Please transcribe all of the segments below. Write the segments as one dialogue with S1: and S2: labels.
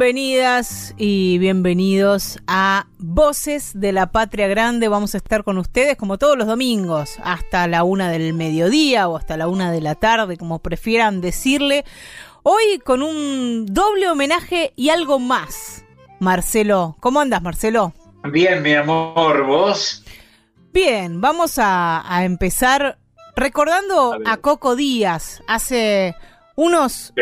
S1: Bienvenidas y bienvenidos a Voces de la Patria Grande. Vamos a estar con ustedes como todos los domingos, hasta la una del mediodía o hasta la una de la tarde, como prefieran decirle. Hoy con un doble homenaje y algo más. Marcelo, ¿cómo andas, Marcelo?
S2: Bien, mi amor, ¿vos?
S1: Bien, vamos a, a empezar recordando a, a Coco Díaz. Hace unos,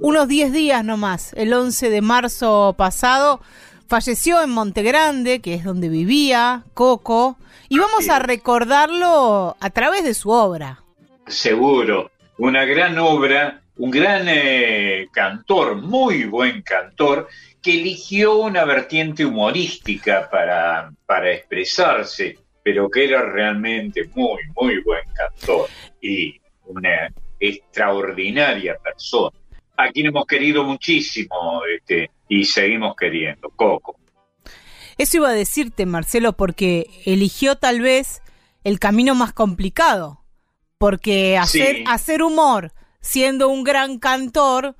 S1: unos 10 días nomás, el 11 de marzo pasado, falleció en Montegrande, que es donde vivía Coco, y vamos a recordarlo a través de su obra.
S2: Seguro, una gran obra, un gran eh, cantor, muy buen cantor, que eligió una vertiente humorística para, para expresarse, pero que era realmente muy, muy buen cantor. Y una extraordinaria persona, a quien hemos querido muchísimo este, y seguimos queriendo, Coco.
S1: Eso iba a decirte, Marcelo, porque eligió tal vez el camino más complicado, porque hacer,
S2: Sí.
S1: hacer humor siendo un gran cantor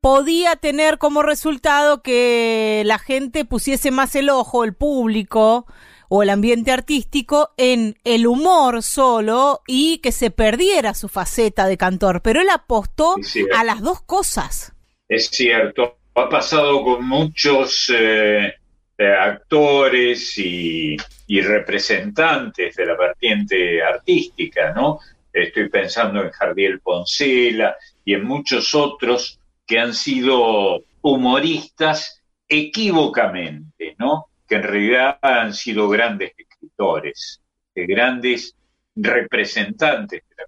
S1: podía tener como resultado que la gente pusiese más el ojo, el público o el ambiente artístico en el humor solo y que se perdiera su faceta de cantor, pero él apostó a las dos cosas.
S2: Es cierto, ha pasado con muchos eh, eh, actores y, y representantes de la vertiente artística, ¿no? Estoy pensando en Jardiel Poncela y en muchos otros que han sido humoristas equívocamente, ¿no? Que en realidad han sido grandes escritores, eh, grandes representantes de la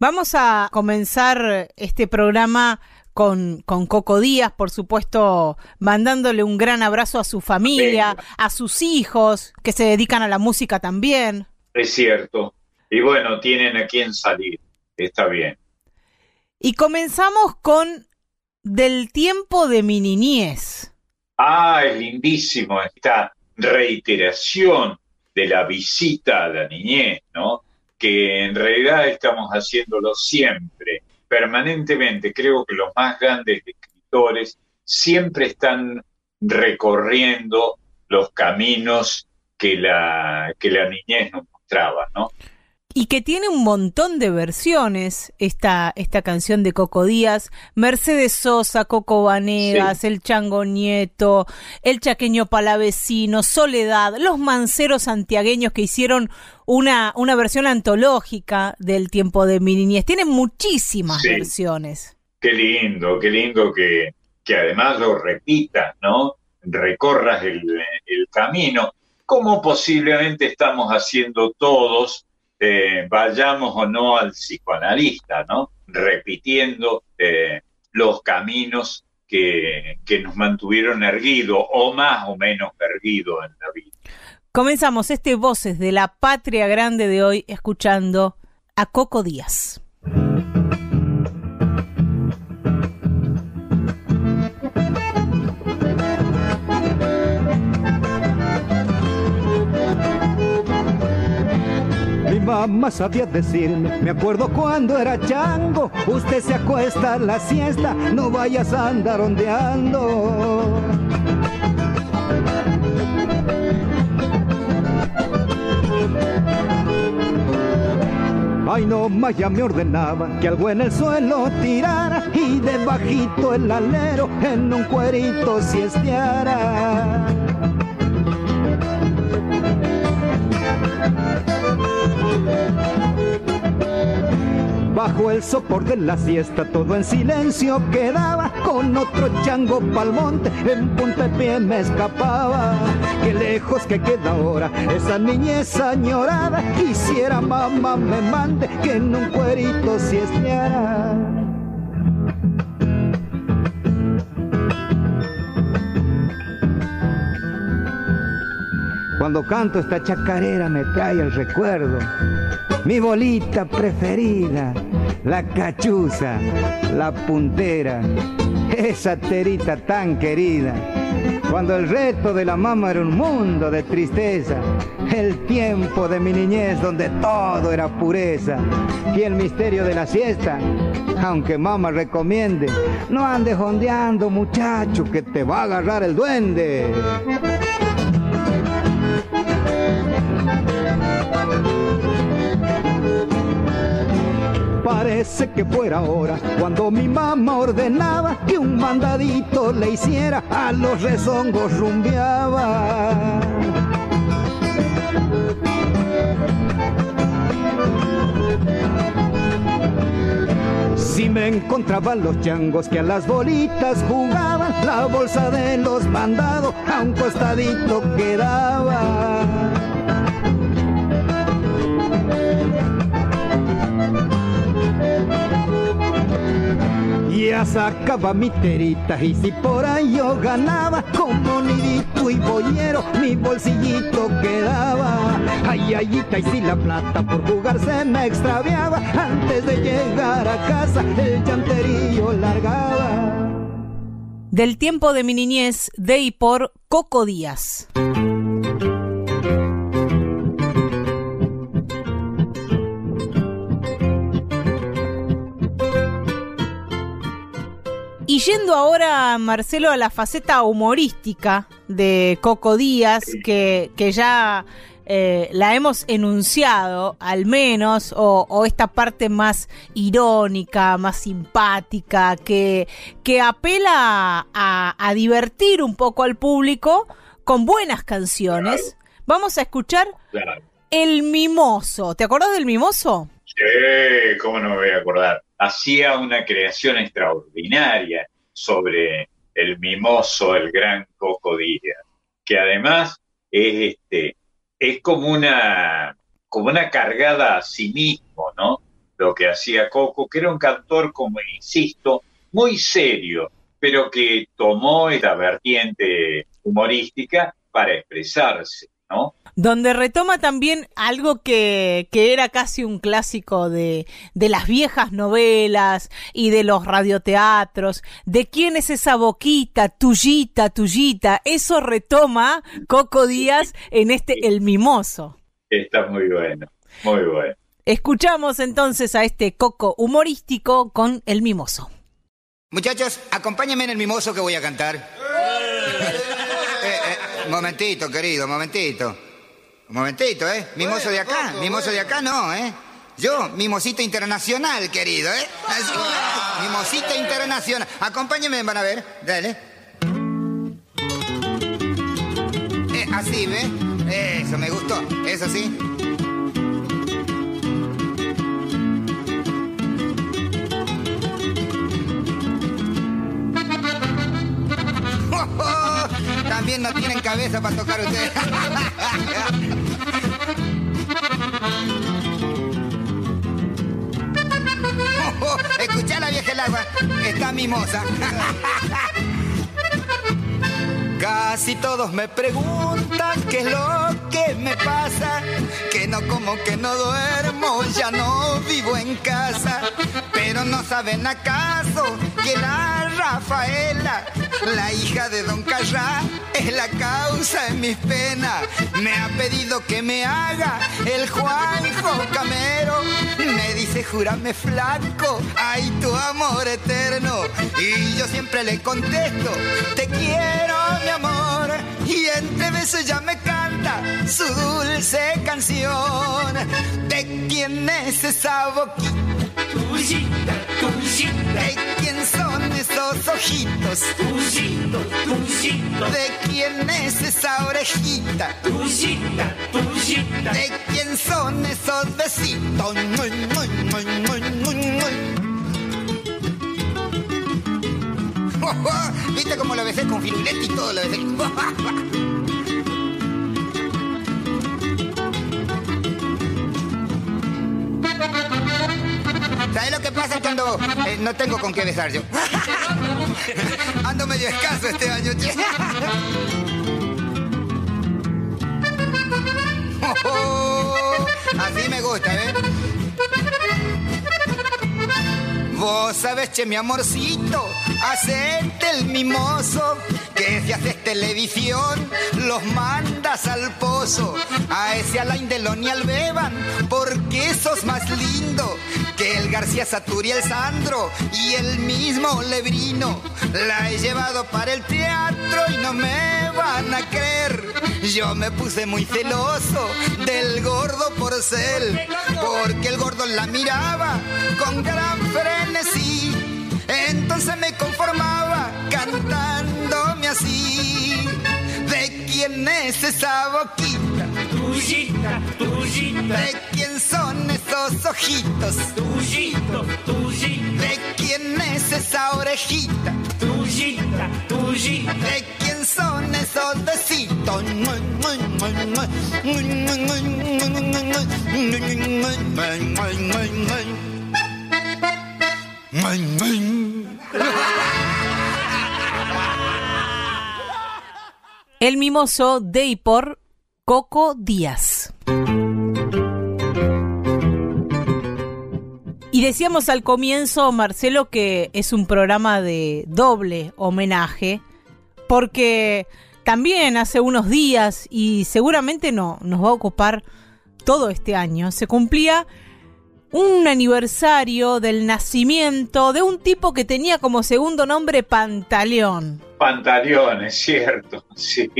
S1: Vamos a comenzar este programa con, con Coco Díaz, por supuesto, mandándole un gran abrazo a su familia,
S2: Venga.
S1: a sus hijos, que se dedican a la música también.
S2: Es cierto. Y bueno, tienen a quién salir. Está bien.
S1: Y comenzamos con Del tiempo de mi niñez.
S2: Ah, es lindísimo esta reiteración de la visita a la niñez, ¿no? Que en realidad estamos haciéndolo siempre, permanentemente. Creo que los más grandes escritores siempre están recorriendo los caminos que la, que la niñez nos mostraba, ¿no?
S1: Y que tiene un montón de versiones esta, esta canción de Coco Díaz, Mercedes Sosa, Coco Vanegas, El Chango Nieto, El Chaqueño Palavecino, Soledad, los manceros santiagueños que hicieron una, una versión antológica del tiempo de mi niñez. Tienen muchísimas
S2: Sí.
S1: versiones.
S2: Qué lindo, qué lindo que, que además lo repitas, ¿no? Recorras el, el camino, como posiblemente estamos haciendo todos, eh, vayamos o no al psicoanalista, ¿no? Repitiendo eh, los caminos que, que nos mantuvieron erguidos, o más o menos erguidos en la vida.
S1: Comenzamos este Voces de la Patria Grande de hoy escuchando a Coco Díaz.
S3: Mamá sabía decirme, me acuerdo cuando era chango, usted se acuesta a la siesta, no vayas a andar ondeando. Ay no más ya me ordenaba que algo en el suelo tirara y debajito el alero en un cuerito siesteara. Bajo el sopor de la siesta todo en silencio quedaba. Con otro chango pa'l monte en punta de pie me escapaba. Qué lejos que queda ahora esa niñez añorada. Quisiera mamá me mande que en un cuerito siesteara Cuando canto esta chacarera me trae el recuerdo. Mi bolita preferida, la cachuza, la puntera, esa terita tan querida. Cuando el reto de la mamá era un mundo de tristeza, el tiempo de mi niñez donde todo era pureza y el misterio de la siesta, aunque mamá recomiende, no andes jondeando muchacho que te va a agarrar el duende. Parece que fuera ahora cuando mi mamá ordenaba que un mandadito le hiciera a los rezongos rumbeaba. Si me encontraban los changos que a las bolitas jugaban, la bolsa de los mandados a un costadito quedaba. Ya sacaba mi terita y si por ahí yo ganaba como nidito y boyero mi bolsillito quedaba. Ay, ay, y si la plata por jugar se me extraviaba antes de llegar a casa el llanterillo largaba.
S1: Del tiempo de mi niñez de y por Coco Díaz. Y yendo ahora, Marcelo, a la faceta humorística de Coco Díaz, que, que ya eh, la hemos enunciado, al menos, o, esta parte más irónica, más simpática, que, que apela a, divertir un poco al público con buenas canciones. Vamos a escuchar El Mimoso. ¿Te acordás del Mimoso?
S2: Cómo no me voy a acordar hacía una creación extraordinaria sobre el mimoso, el gran Coco Díaz, que además es, este, es como, una, como una cargada a sí mismo, ¿no? Lo que hacía Coco, que era un cantor, como insisto, muy serio, pero que tomó esta vertiente humorística para expresarse, ¿no?
S1: Donde retoma también algo que, que era casi un clásico de, de, las viejas novelas y de los radioteatros, de quién es esa boquita, tuyita, tuyita, eso retoma Coco Díaz en este El Mimoso.
S2: Está muy bueno, muy bueno.
S1: Escuchamos entonces a este Coco humorístico con El Mimoso.
S4: Muchachos, acompáñenme en El Mimoso que voy a cantar. Eh, eh, momentito, querido, momentito. Un momentito, ¿eh? Mimoso de acá, mimoso de acá no, ¿eh? Yo, mimosito internacional, querido, ¿eh? mimosita internacional. Acompáñenme, van a ver. Dale. Eh, así, ¿ve? Eso, me gustó. Eso sí. También no tienen cabeza para tocar ustedes. escucha la vieja el agua, está mimosa. Casi todos me preguntan qué es lo que me pasa, que no como que no duermo, ya no vivo en casa, pero no saben acaso que la Rafaela, la hija de Don Carrá, es la causa de mis penas. Me ha pedido que me haga el Juanjo Camero, me dice júrame flaco, ay tu amor eterno, y yo siempre le contesto, te quiero mi amor y entre besos ya me canta su dulce canción. ¿De quién es esa boquita?
S5: Tullita, tullita.
S4: ¿De quién son esos ojitos?
S5: Tuyito, tuyito.
S4: ¿De quién es esa orejita?
S5: Tuyita, tuyita.
S4: ¿De quién son esos besitos? Muy, muy, muy, ¿Viste cómo lo besé con firulete y todo lo besé? ¿Sabes lo que pasa cuando eh, no tengo con qué besar yo? Ando medio escaso este año, che. Así me gusta, ¿eh? Vos sabés, che, mi amorcito, hacete el mimoso, que si haces televisión, los mandas al pozo. A ese Alain Delon y al Beban, porque sos más lindo que el García Saturi, el Sandro y el mismo Lebrino. La he llevado para el teatro y no me van a creer. Yo me puse muy celoso del gordo porcel, porque el gordo la miraba con gran frenesí. Entonces me conformaba cantándome así. ¿De quién es esa boquita?
S5: Tuyita, tuyita.
S4: ¿De quién son esos ojitos?
S5: Tuyito, tuyita.
S4: ¿De quién es esa orejita?
S5: Tuyita, tuyita.
S4: ¿De quién son esos besitos?
S1: El mimoso de y por Coco Díaz. Y decíamos al comienzo, Marcelo, que es un programa de doble homenaje, porque también hace unos días, y seguramente no nos va a ocupar todo este año, se cumplía un aniversario del nacimiento de un tipo que tenía como segundo nombre Pantaleón.
S2: Pantaleón, es cierto, sí.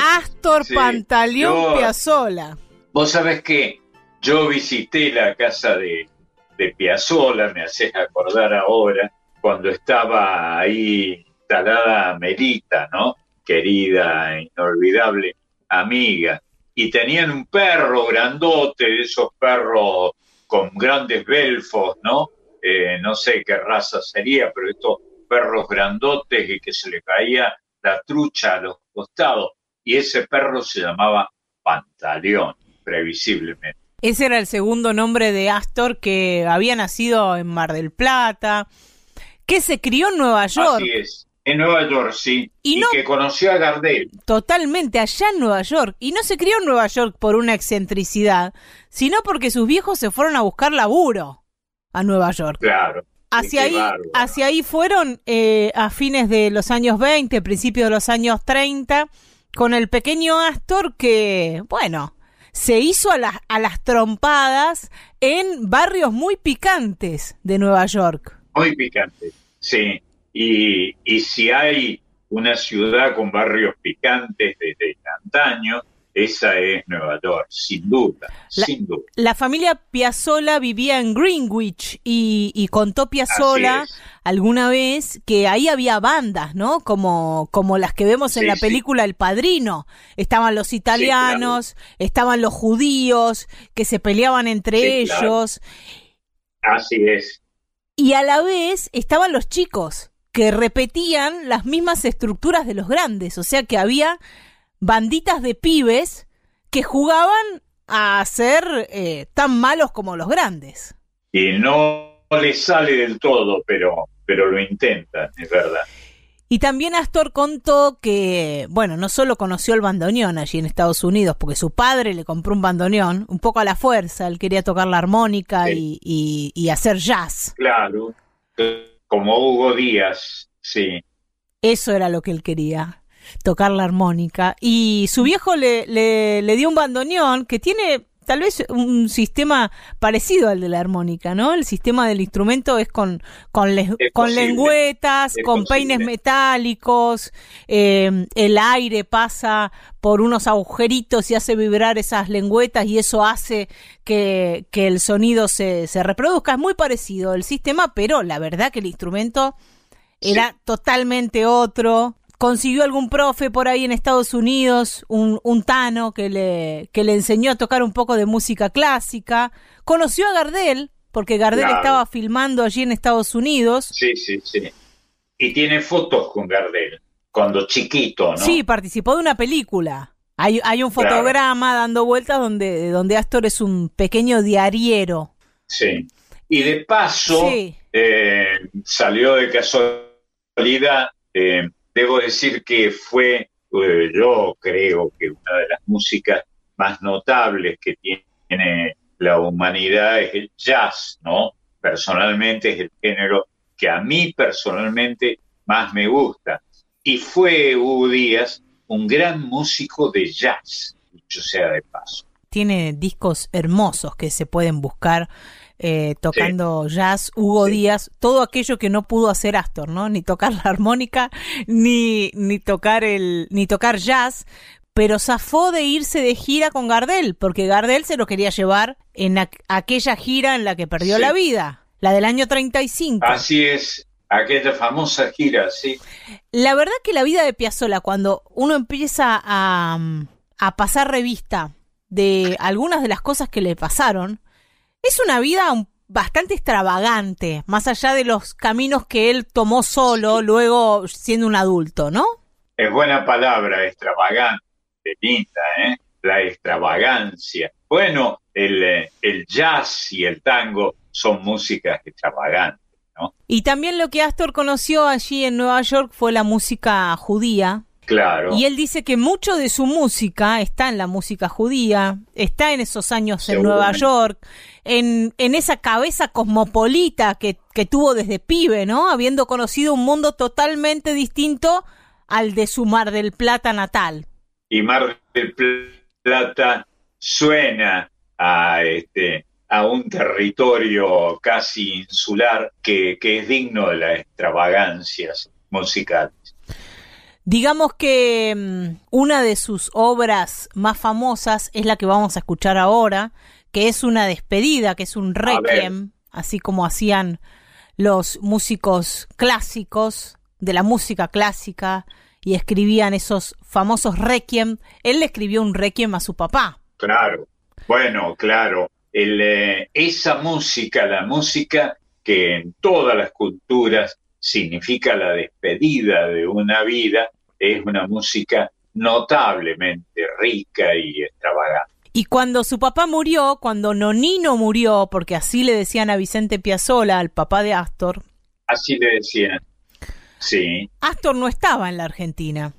S1: Astor
S2: Sí,
S1: Pantaleón
S2: yo-
S1: Piazzolla.
S2: Vos sabés que yo visité la casa de, de Piazzolla, me haces acordar ahora, cuando estaba ahí instalada Melita, ¿no? Querida, inolvidable amiga. Y tenían un perro grandote, de esos perros con grandes belfos, ¿no? Eh, no sé qué raza sería, pero estos perros grandotes y que se le caía la trucha a los costados. Y ese perro se llamaba Pantaleón, previsiblemente.
S1: Ese era el segundo nombre de Astor que había nacido en Mar del Plata, que se crió en Nueva York,
S2: Así es. En Nueva York, sí.
S1: Y
S2: Y,
S1: no-
S2: que conoció a Gardel.
S1: totalmente allá en Nueva York. Y no se crió en Nueva York por una excentricidad, sino porque sus viejos se fueron a buscar laburo a Nueva York.
S2: Claro.
S1: Hacia ahí,
S2: bárbaro.
S1: hacia ahí fueron eh, a fines de los años 20, principios de los años 30, con el pequeño Astor que, bueno, se hizo a las, a las trompadas en barrios muy picantes de Nueva York.
S2: Muy picante, sí. Y, y si hay una ciudad con barrios picantes desde antaño, esa es Nueva York, sin duda,
S1: La-
S2: sin duda.
S1: La familia Piazzolla vivía en Greenwich y, y contó
S2: es.
S1: alguna vez que ahí había bandas, ¿no? Como, como las que vemos en
S2: Sí,
S1: la
S2: sí.
S1: película El Padrino. Estaban los italianos, estaban los judíos que se peleaban entre
S2: claro.
S1: ellos
S2: Así es.
S1: y a la vez estaban los chicos que repetían las mismas estructuras de los grandes, o sea que había banditas de pibes que jugaban a ser eh, tan malos como los grandes.
S2: Y no le sale del todo, pero, pero lo intentan, es verdad.
S1: Y también Astor contó que, bueno, no solo conoció el bandoneón allí en Estados Unidos, porque su padre le compró un bandoneón, un poco a la fuerza, él quería tocar la armónica y, y- y hacer jazz.
S2: Claro. Como Hugo Díaz, sí.
S1: Eso era lo que él quería, tocar la armónica. Y su viejo le, le, le dio un bandoneón que tiene tal vez un sistema parecido al de la armónica, ¿no? El sistema del instrumento es con, con, le-
S2: Es
S1: con
S2: posible,
S1: lengüetas, con
S2: posible.
S1: peines metálicos, eh, el aire pasa por unos agujeritos y hace vibrar esas lengüetas y eso hace que, que el sonido se, se reproduzca. Es muy parecido el sistema, pero la verdad que el instrumento era totalmente otro. Consiguió algún profe por ahí en Estados Unidos, un, un tano que le, que le enseñó a tocar un poco de música clásica. Conoció a Gardel, porque Gardel
S2: Claro.
S1: estaba filmando allí en Estados Unidos.
S2: Sí, sí, sí. Y tiene fotos con Gardel, cuando chiquito, ¿no?
S1: Sí, participó de una película. Hay, hay un
S2: Claro.
S1: fotograma dando vueltas donde, donde Astor es un pequeño diariero.
S2: Sí. Y de paso,
S1: Sí.
S2: eh, salió de casualidad. eh, debo decir que fue, eh, yo creo que una de las músicas más notables que tiene la humanidad es el jazz, ¿no? Personalmente es el género que a mí personalmente más me gusta. Y fue Hugo Díaz un gran músico de jazz, dicho sea de paso.
S1: Tiene discos hermosos que se pueden buscar eh, tocando jazz, Hugo
S2: Sí.
S1: Díaz, todo aquello que no pudo hacer Astor, ¿no? Ni tocar la armónica, ni, ni tocar el, ni tocar jazz, pero zafó de irse de gira con Gardel, porque Gardel se lo quería llevar en aqu- aquella gira en la que perdió
S2: Sí.
S1: la vida, la del año 35.
S2: Así es, aquella famosa gira, sí.
S1: La verdad que la vida de Piazzolla, cuando uno empieza a, a pasar revista de algunas de las cosas que le pasaron, es una vida un- bastante extravagante, más allá de los caminos que él tomó solo, luego siendo un adulto, ¿no?
S2: Es buena palabra, extravagante, linda, ¿eh? La extravagancia. Bueno, el, eh, el jazz y el tango son músicas extravagantes, ¿no?
S1: Y también lo que Astor conoció allí en Nueva York fue la música judía,
S2: Claro.
S1: Y él dice que mucho de su música está en la música judía, está en esos años en Nueva. York, en, en esa cabeza cosmopolita que, que tuvo desde pibe, ¿no? Habiendo conocido un mundo totalmente distinto al de su Mar del Plata natal.
S2: Y Mar del Plata suena a, este, a un territorio casi insular que, que es digno de las extravagancias musicales.
S1: Digamos que mm, una de sus obras más famosas es la que vamos a escuchar ahora, que es una despedida, que es un requiem, así como hacían los músicos clásicos de la música clásica y escribían esos famosos requiem. Él le escribió un requiem a su papá.
S2: Claro, bueno, claro. El, eh, esa música, la música que en todas las culturas significa la despedida de una vida, es una música notablemente rica y extravagante.
S1: Y cuando su papá murió, cuando Nonino murió, porque así le decían a Vicente Piazzolla, al papá de Astor,
S2: Así le decían. Sí,
S1: Astor no estaba en la Argentina.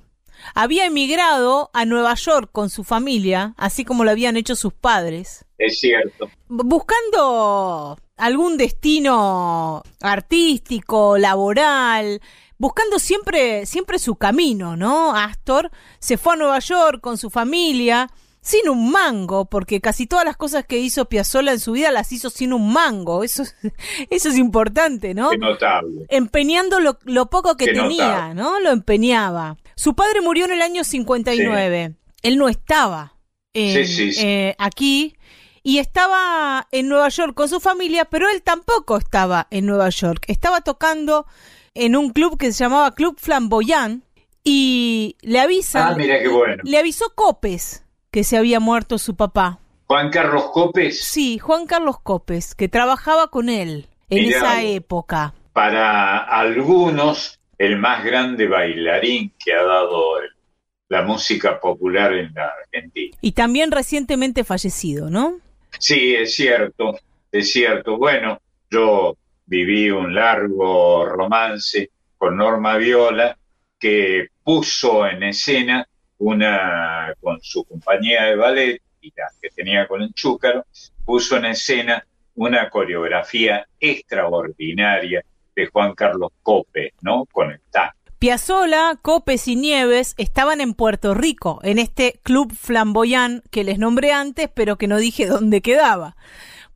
S1: Había emigrado a Nueva York con su familia, así como lo habían hecho sus padres,
S2: es cierto.
S1: buscando algún destino artístico, laboral, buscando siempre, siempre su camino, ¿no? Astor se fue a Nueva York con su familia, sin un mango, porque casi todas las cosas que hizo Piazzolla en su vida las hizo sin un mango. Eso, es- eso es importante, ¿no?
S2: Qué notable.
S1: empeñando lo, lo poco que
S2: Qué
S1: tenía,
S2: notable.
S1: ¿no? Lo empeñaba. Su padre murió en el año 59. Él no estaba en-
S2: Sí, sí, sí.
S1: eh, aquí y estaba en Nueva York con su familia, pero él tampoco estaba en Nueva York. Estaba tocando en un club que se llamaba Club Flamboyant y le avisan,
S2: Ah, mira qué bueno.
S1: le avisó Copes que se había muerto su papá.
S2: Juan Carlos Copes,
S1: Sí, Juan Carlos Copes, que trabajaba con él en
S2: Mirá
S1: esa época.
S2: para algunos, el más grande bailarín que ha dado el- la música popular en la Argentina.
S1: Y también recientemente fallecido, ¿no?
S2: Sí, es cierto, es cierto. Bueno, yo viví un largo romance con Norma Viola que puso en escena una, con su compañía de ballet y la que tenía con el Chúcaro, puso en escena una coreografía extraordinaria de Juan Carlos Cope, ¿no? Con el.
S1: Piazzola, Copes y Nieves estaban en Puerto Rico, en este club flamboyant que les nombré antes, pero que no dije dónde quedaba.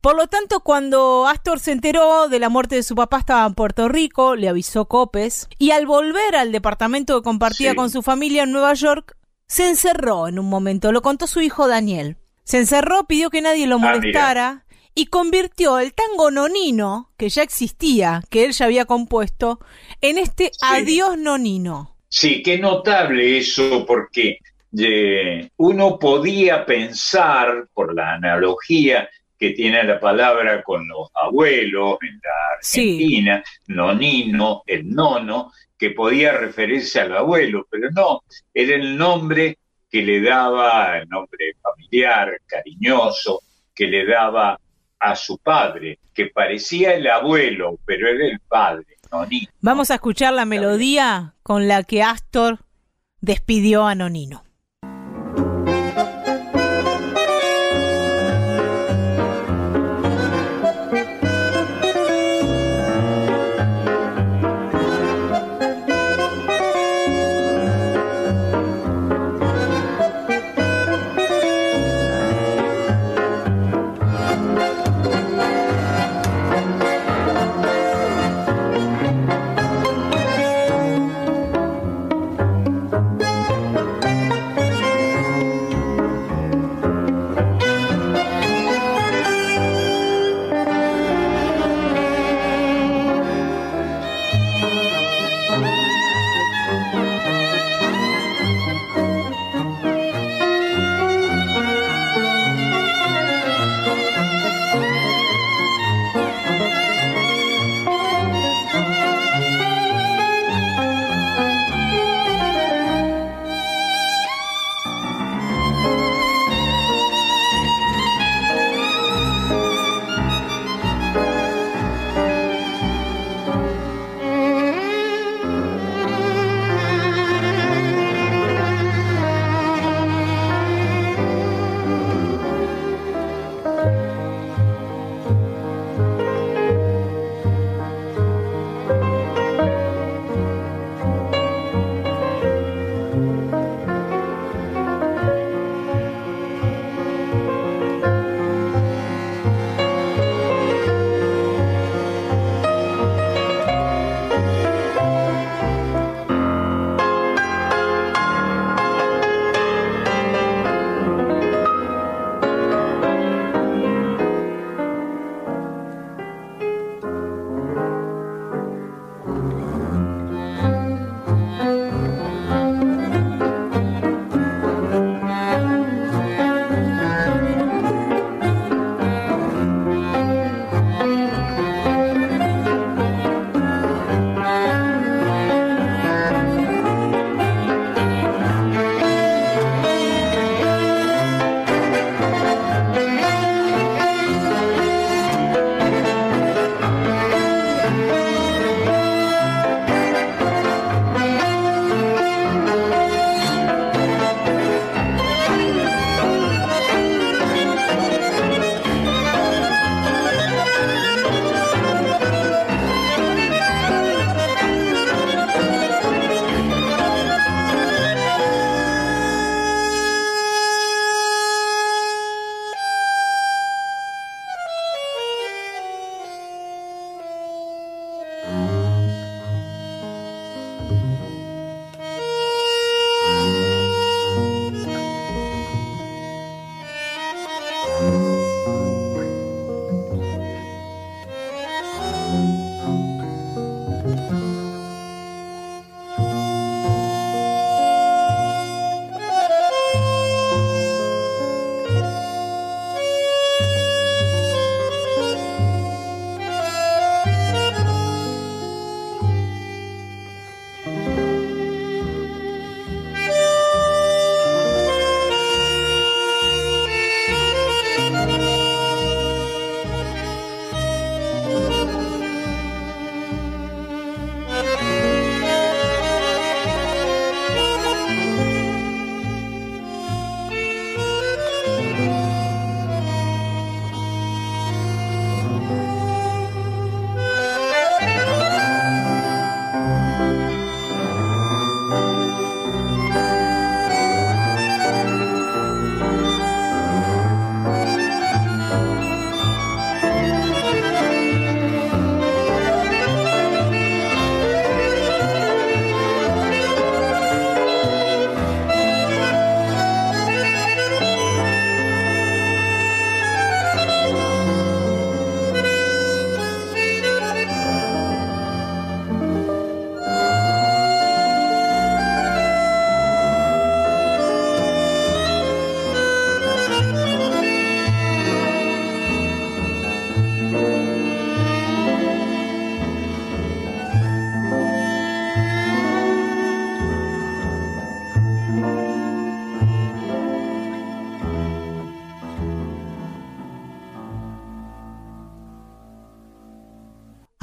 S1: Por lo tanto, cuando Astor se enteró de la muerte de su papá, estaba en Puerto Rico, le avisó Copes, y al volver al departamento que compartía
S2: Sí.
S1: con su familia en Nueva York, se encerró en un momento, lo contó su hijo Daniel. Se encerró, pidió que nadie lo
S2: Ah,
S1: molestara, y convirtió el tango nonino, que ya existía, que él ya había compuesto, en este Adiós nonino.
S2: Sí, qué notable eso, porque eh, uno podía pensar, por la analogía que tiene la palabra con los abuelos en la Argentina, nonino, el nono, que podía referirse al abuelo, pero no, era el nombre que le daba, el nombre familiar, cariñoso, que le daba a su padre, que parecía el abuelo, pero era el padre, Nonino.
S1: Vamos a escuchar la melodía con la que Astor despidió a Nonino.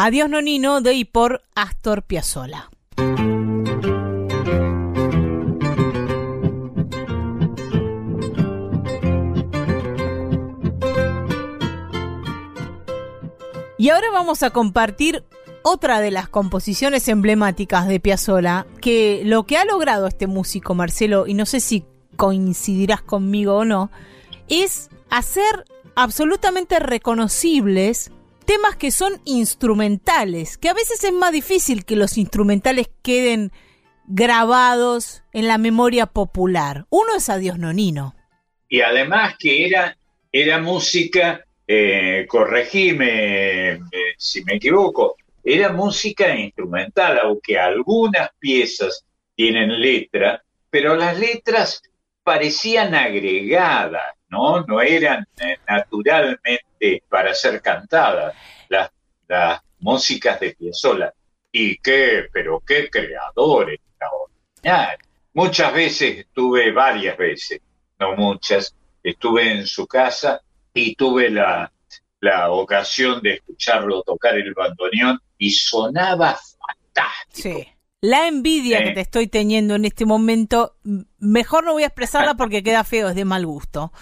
S1: Adiós Nonino de y por Astor Piazzolla. Y ahora vamos a compartir otra de las composiciones emblemáticas de Piazzolla, que lo que ha logrado este músico Marcelo, y no sé si coincidirás conmigo o no, es hacer absolutamente reconocibles temas que son instrumentales, que a veces es más difícil que los instrumentales queden grabados en la memoria popular. Uno es Adiós Nonino.
S2: Y además que era, era música eh, corregime eh, si me equivoco, era música instrumental, aunque algunas piezas tienen letra, pero las letras parecían agregadas, ¿no? No eran eh, naturalmente para ser cantadas las, las músicas de Piazzolla. Y qué, pero qué creadores, Muchas veces estuve, varias veces, no muchas, estuve en su casa y tuve la, ocasión de escucharlo tocar el bandoneón y sonaba fantástico.
S1: Sí. La envidia que te estoy teniendo en este momento, mejor no voy a expresarla porque queda feo, es de mal gusto.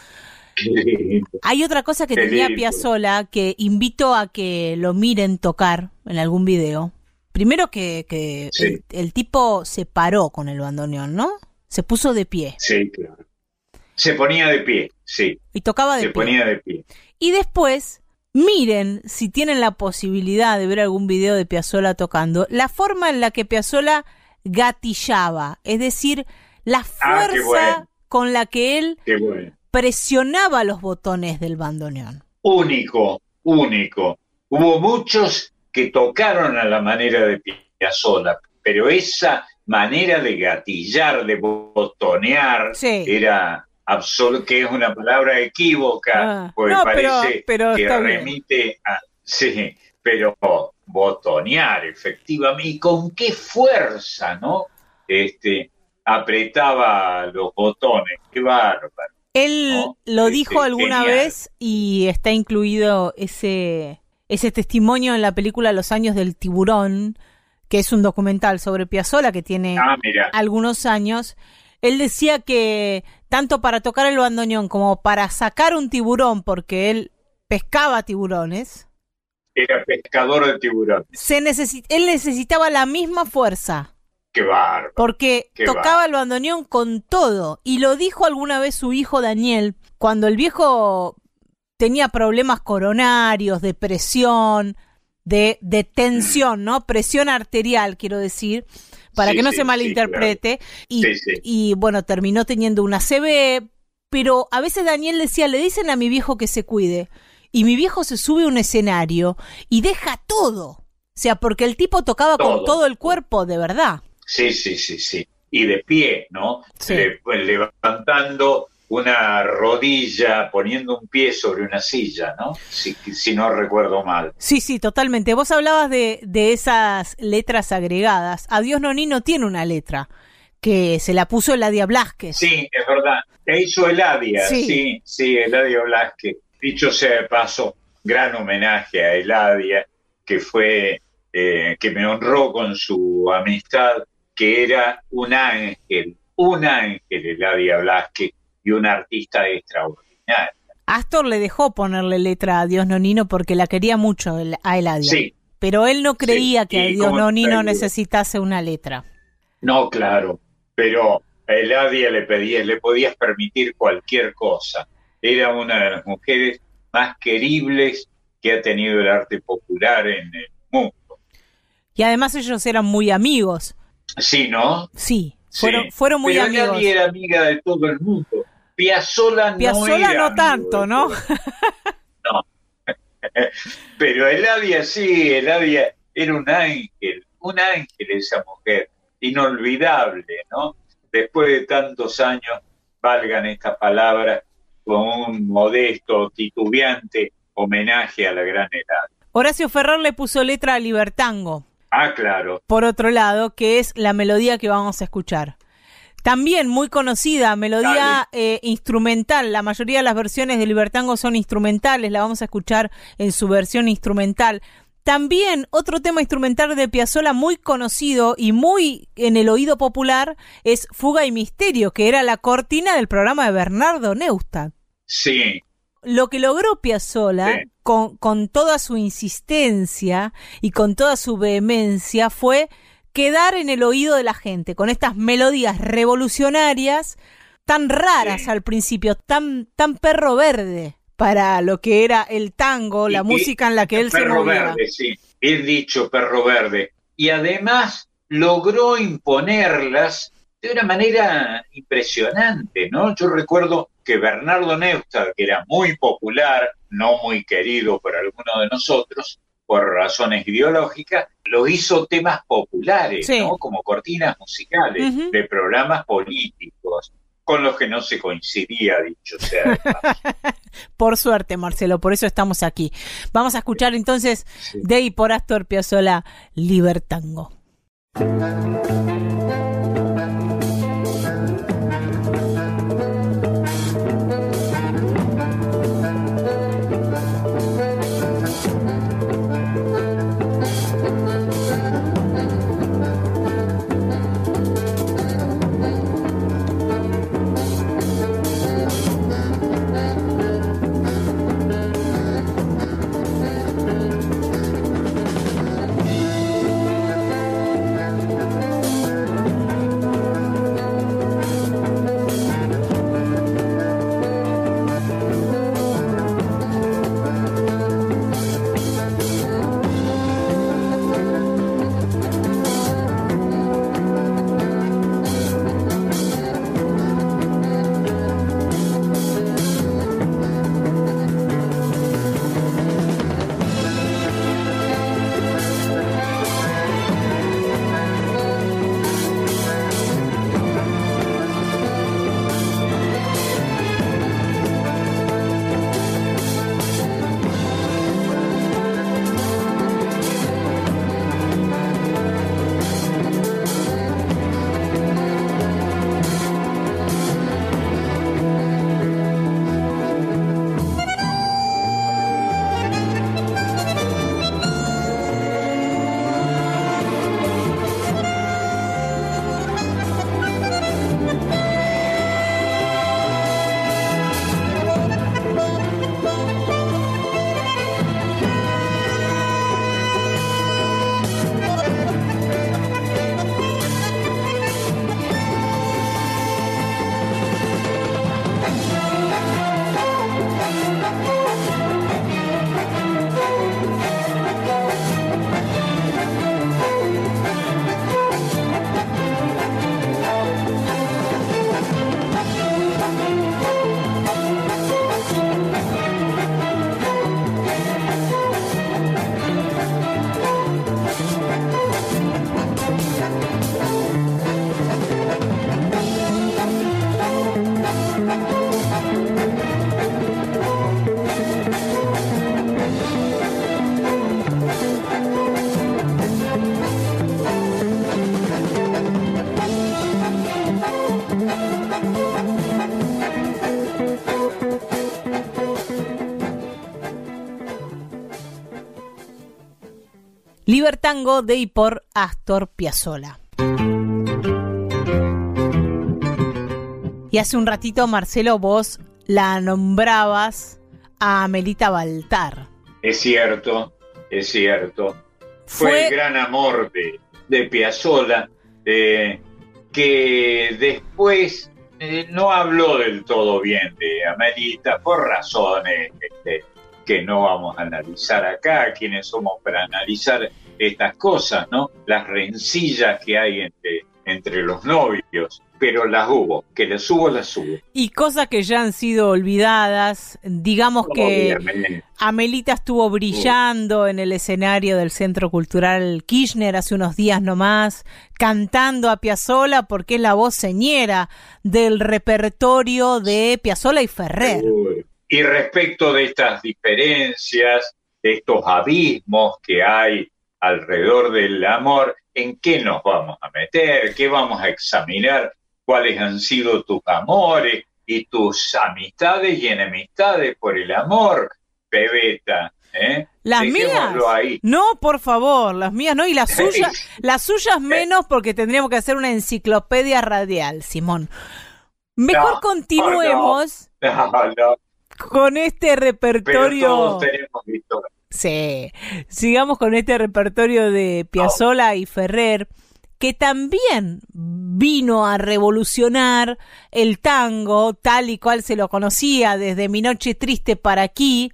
S1: Hay otra cosa que tenía Piazzola que invito a que lo miren tocar en algún video. Primero que, el, el, tipo se paró con el bandoneón, ¿no? Se puso de pie.
S2: Sí, claro. Se ponía de pie, sí.
S1: Y tocaba de
S2: Se
S1: pie.
S2: ponía de pie.
S1: Y después, miren, si tienen la posibilidad de ver algún video de Piazzola tocando, la forma en la que Piazzola gatillaba, es decir, la
S2: Ah,
S1: fuerza con la que él presionaba los botones del bandoneón.
S2: Único, único. Hubo muchos que tocaron a la manera de Piazzola, pero esa manera de gatillar, de botonear,
S1: Sí.
S2: era absoluto, que es una palabra equívoca,
S1: Ah,
S2: porque
S1: no,
S2: parece
S1: pero
S2: que
S1: bien.
S2: remite a... Sí, pero botonear, efectivamente, y con qué fuerza, ¿no? Este, apretaba los botones, qué bárbaro.
S1: Él lo dijo alguna
S2: genial.
S1: vez y está incluido ese, ese testimonio en la película Los años del tiburón, que es un documental sobre Piazzolla que tiene
S2: Ah,
S1: algunos años. Él decía que tanto para tocar el bandoneón como para sacar un tiburón, porque él pescaba tiburones,
S2: era pescador de tiburón,
S1: se necesi- él necesitaba la misma fuerza.
S2: Qué bárbaro.
S1: Porque
S2: Qué
S1: tocaba el bandoneón con todo. Y lo dijo alguna vez su hijo Daniel, cuando el viejo tenía problemas coronarios, de presión, de, de tensión, ¿no? Presión arterial, quiero decir, para
S2: Sí,
S1: que no
S2: sí,
S1: se malinterprete. Y,
S2: Sí, sí.
S1: y bueno, terminó teniendo una CB, pero a veces Daniel decía, le dicen a mi viejo que se cuide. Y mi viejo se sube a un escenario y deja todo. O sea, porque el tipo tocaba con
S2: todo
S1: el cuerpo, de verdad.
S2: Sí, sí, sí, sí. Y de pie, ¿no?
S1: Sí.
S2: Le- pues, levantando una rodilla, poniendo un pie sobre una silla, ¿no? Si, si no recuerdo mal.
S1: Sí, sí, totalmente. Vos hablabas de, de esas letras agregadas. Adiós Nonino tiene una letra que se la puso Eladia Blasquez.
S2: Sí, es verdad. E hizo Eladia,
S1: Sí.
S2: sí, sí, Eladia Blasque. Dicho sea de paso, gran homenaje a Eladia, que fue, eh, que me honró con su amistad, que era un ángel, un ángel Eladia Blasque y un artista extraordinario.
S1: Astor le dejó ponerle letra a Adiós Nonino porque la quería mucho a Eladia.
S2: Sí,
S1: Pero él no creía
S2: Sí,
S1: que
S2: como
S1: Nonino necesitase una letra.
S2: no, claro, pero a Eladia le pedías, le podías permitir cualquier cosa. Era una de las mujeres más queribles que ha tenido el arte popular en el mundo.
S1: Y además ellos eran muy amigos.
S2: Sí, ¿no?
S1: Sí,
S2: Sí.
S1: fueron, fueron muy
S2: Pero
S1: amigos.
S2: Eladia era amiga de todo el mundo. Piazzolla no
S1: Piazzolla
S2: era
S1: no tanto, ¿no?
S2: todo. Pero Eladia sí, Eladia era un ángel, un ángel esa mujer, inolvidable, ¿no? Después de tantos años, valgan estas palabras con un modesto, titubeante homenaje a la gran Eladia.
S1: Horacio Ferrer le puso letra a Libertango.
S2: Ah, claro,
S1: por otro lado, que es la melodía que vamos a escuchar. También muy conocida, melodía eh, instrumental. La mayoría de las versiones de Libertango son instrumentales, la vamos a escuchar en su versión instrumental. También otro tema instrumental de Piazzolla muy conocido y muy en el oído popular es Fuga y Misterio, que era la cortina del programa de Bernardo Neustadt.
S2: Sí,
S1: Lo que logró Piazzolla
S2: Sí.
S1: Con, con toda su insistencia y con toda su vehemencia fue quedar en el oído de la gente con estas melodías revolucionarias tan raras
S2: Sí.
S1: al principio, tan, tan perro verde para lo que era el tango, la
S2: Y-
S1: música en la que él se
S2: perro
S1: movía.
S2: verde, sí, bien dicho, perro verde. Y además logró imponerlas de una manera impresionante, ¿no? Yo recuerdo que Bernardo Neustadt, que era muy popular, no muy querido por alguno de nosotros, por razones ideológicas, lo hizo temas populares,
S1: Sí.
S2: ¿no? Como cortinas musicales de programas políticos, con los que no se coincidía, dicho sea.
S1: Por suerte, Marcelo, por eso estamos aquí. Vamos a escuchar entonces
S2: Sí.
S1: de y por Astor Piazzolla, Libertango. Libertango de y por Astor Piazzolla. Y hace un ratito, Marcelo, vos la nombrabas a Amelita Baltar.
S2: Es cierto, es cierto. Fue,
S1: Fue-
S2: el gran amor de, de Piazzolla, eh, que después eh, no habló del todo bien de Amelita por razones este, que no vamos a analizar acá, quienes somos para analizar estas cosas, ¿no? Las rencillas que hay entre, entre los novios, pero las hubo, que las hubo, las hubo.
S1: Y cosas que ya han sido olvidadas, digamos que. Amelita estuvo brillando en el escenario del Centro Cultural Kirchner hace unos días nomás, cantando a Piazzolla porque es la voz señera del repertorio de Piazzolla y Ferrer.
S2: Y respecto de estas diferencias, de estos abismos que hay alrededor del amor, ¿en qué nos vamos a meter? ¿Qué vamos a examinar? ¿Cuáles han sido tus amores y tus amistades y enemistades por el amor? Pebeta, ¿eh?
S1: Las mías.
S2: Ahí.
S1: No, por favor, las mías no. Y las suyas, las suyas menos porque tendríamos que hacer una enciclopedia radial, Simón. Mejor
S2: No,
S1: continuemos
S2: No, no,
S1: con este
S2: pero
S1: repertorio.
S2: todos tenemos historia.
S1: Sí, sigamos con este repertorio de Piazzolla y Ferrer, que también vino a revolucionar el tango tal y cual se lo conocía desde Mi Noche Triste para aquí.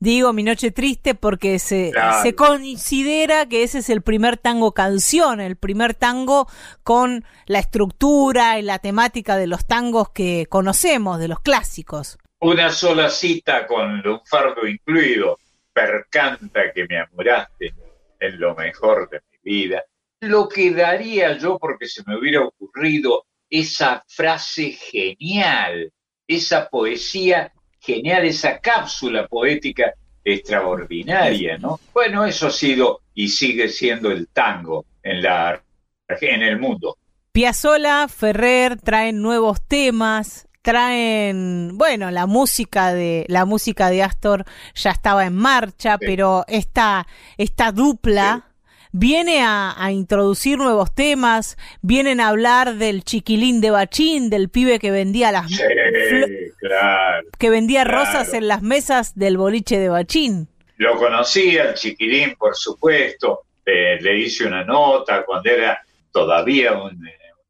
S1: Digo Mi Noche Triste porque se,
S2: Claro.
S1: se considera que ese es el primer tango canción, el primer tango con la estructura y la temática de los tangos que conocemos, de los clásicos.
S2: Una sola cita con un fardo incluido. Percanta que me amoraste en lo mejor de mi vida. Lo que daría yo porque se me hubiera ocurrido esa frase genial, esa poesía genial, esa cápsula poética extraordinaria, ¿no? Bueno, eso ha sido y sigue siendo el tango en la el mundo.
S1: Piazzolla, Ferrer traen nuevos temas, traen, bueno, la música de la música de Astor ya estaba en marcha,
S2: Sí.
S1: pero esta esta dupla viene a, a introducir nuevos temas, vienen a hablar del chiquilín de Bachín, del pibe que vendía las
S2: Sí,
S1: fl-
S2: claro.
S1: que vendía
S2: claro.
S1: rosas en las mesas del boliche de Bachín.
S2: Lo conocía, el chiquilín, por supuesto. Eh, le hice una nota cuando era todavía un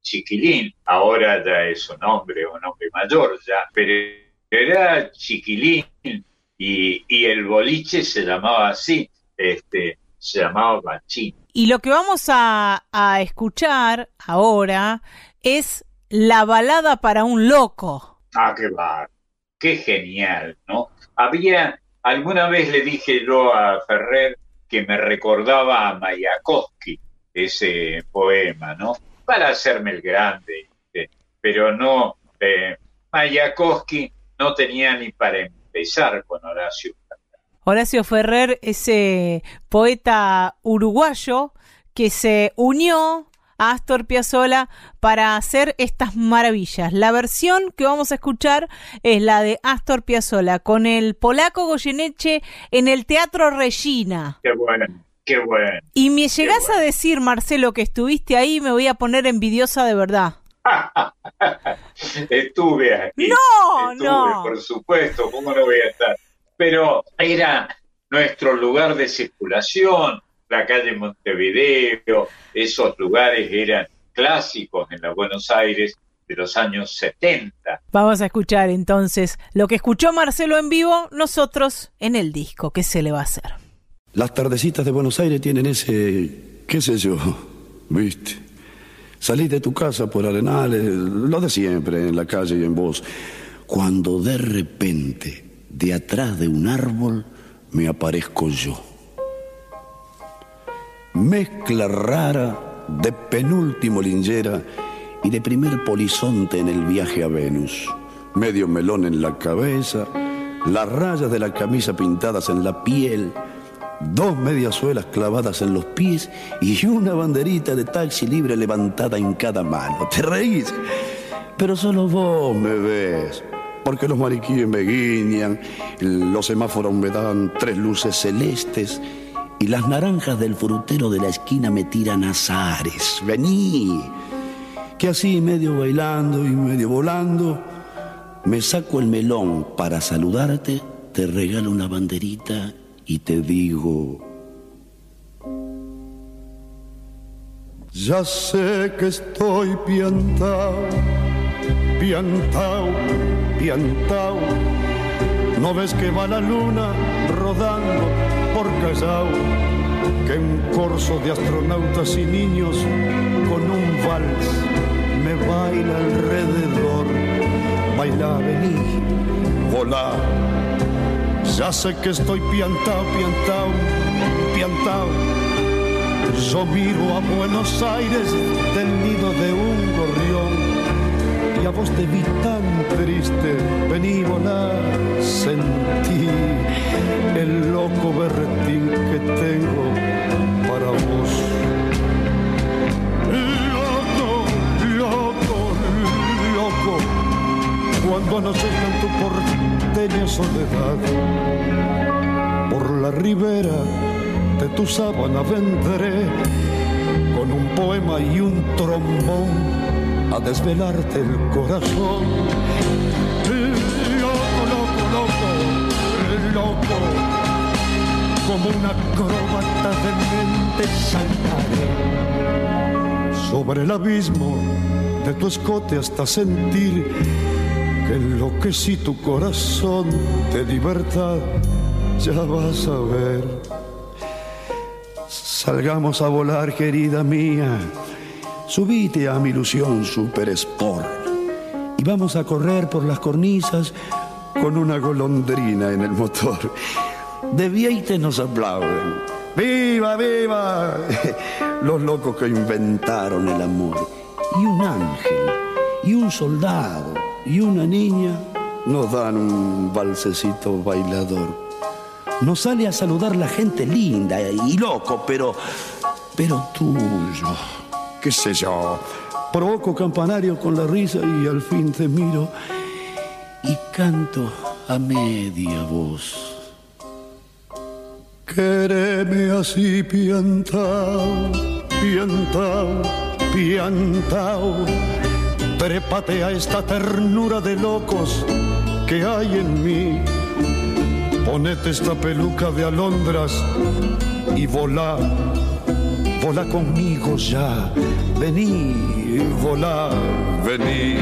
S2: chiquilín. Ahora ya es un hombre, un hombre mayor ya. Pero era chiquilín y, y el boliche se llamaba así. Este, se llamaba Bachín.
S1: Y lo que vamos a, a escuchar ahora es la balada para un loco.
S2: Ah, qué bar, qué genial, ¿no? Había, alguna vez le dije yo a Ferrer que me recordaba a Mayakovsky ese poema, ¿no? Para hacerme el grande, ¿viste? pero no, eh, Mayakovsky no tenía ni para empezar con Horacio.
S1: Horacio Ferrer, ese poeta uruguayo que se unió a Astor Piazzolla para hacer estas maravillas. La versión que vamos a escuchar es la de Astor Piazzolla con el polaco Goyeneche en el Teatro Regina.
S2: Qué bueno, qué bueno.
S1: Y me llegás
S2: bueno.
S1: a decir, Marcelo, que estuviste ahí, me voy a poner envidiosa de verdad.
S2: Estuve aquí.
S1: No,
S2: Estuve,
S1: no.
S2: Por supuesto, ¿cómo no voy a estar? Pero era nuestro lugar de circulación, la calle Montevideo, esos lugares eran clásicos en la Buenos Aires de los años 70.
S1: Vamos a escuchar entonces lo que escuchó Marcelo en vivo, nosotros en el disco. ¿Qué se le va a hacer?
S6: Las tardecitas de Buenos Aires tienen ese, qué sé yo, viste. Salís de tu casa por Arenales, lo de siempre, en la calle y en vos. Cuando de repente, de atrás de un árbol, me aparezco yo. Mezcla rara de penúltimo lingera y de primer polizonte en el viaje a Venus. Medio melón en la cabeza, las rayas de la camisa pintadas en la piel, dos mediasuelas clavadas en los pies y una banderita de taxi libre levantada en cada mano. ¿Te reís? Pero solo vos me ves. Porque los mariquíes me guiñan, los semáforos me dan tres luces celestes y las naranjas del frutero de la esquina me tiran azares. Vení, que así medio bailando y medio volando, me saco el melón para saludarte, te regalo una banderita y te digo... Ya sé que estoy piantao, piantao, piantao. ¿No ves que va la luna rodando por Callao? Que un corso de astronautas y niños con un vals me baila alrededor. Baila, vení, volá. Ya sé que estoy piantao, piantao, piantao. Yo miro a Buenos Aires del nido de un gorrión y a vos te vi tan triste, vení volar, sentí el loco berretín que tengo para vos. Loco, loco, loco, cuando anochezca en tu soledad, por la
S7: la ribera de tu sábana vendré con un poema y un trombón a desvelarte el corazón. Loco, loco, loco, loco, como una acróbata de mente saltaré sobre el abismo de tu escote hasta sentir que enloquecí tu corazón de libertad, ya vas a ver. Salgamos a volar, querida mía. Subite a mi ilusión super sport y vamos a correr por las cornisas con una golondrina en el motor. De Vieite nos aplauden. ¡Viva, viva! Los locos que inventaron el amor. Y un ángel, y un soldado, y una niña nos dan un balsecito bailador. Nos sale a saludar la gente linda y loco, pero. pero tuyo. ¿Qué sé yo? Provoco campanario con la risa y al fin te miro y canto a media voz. Quéreme así piantao, piantao, piantao. Trépate a esta ternura de locos que hay en mí. Ponete esta peluca de alondras y volá, volá conmigo ya. Vení, volá, vení.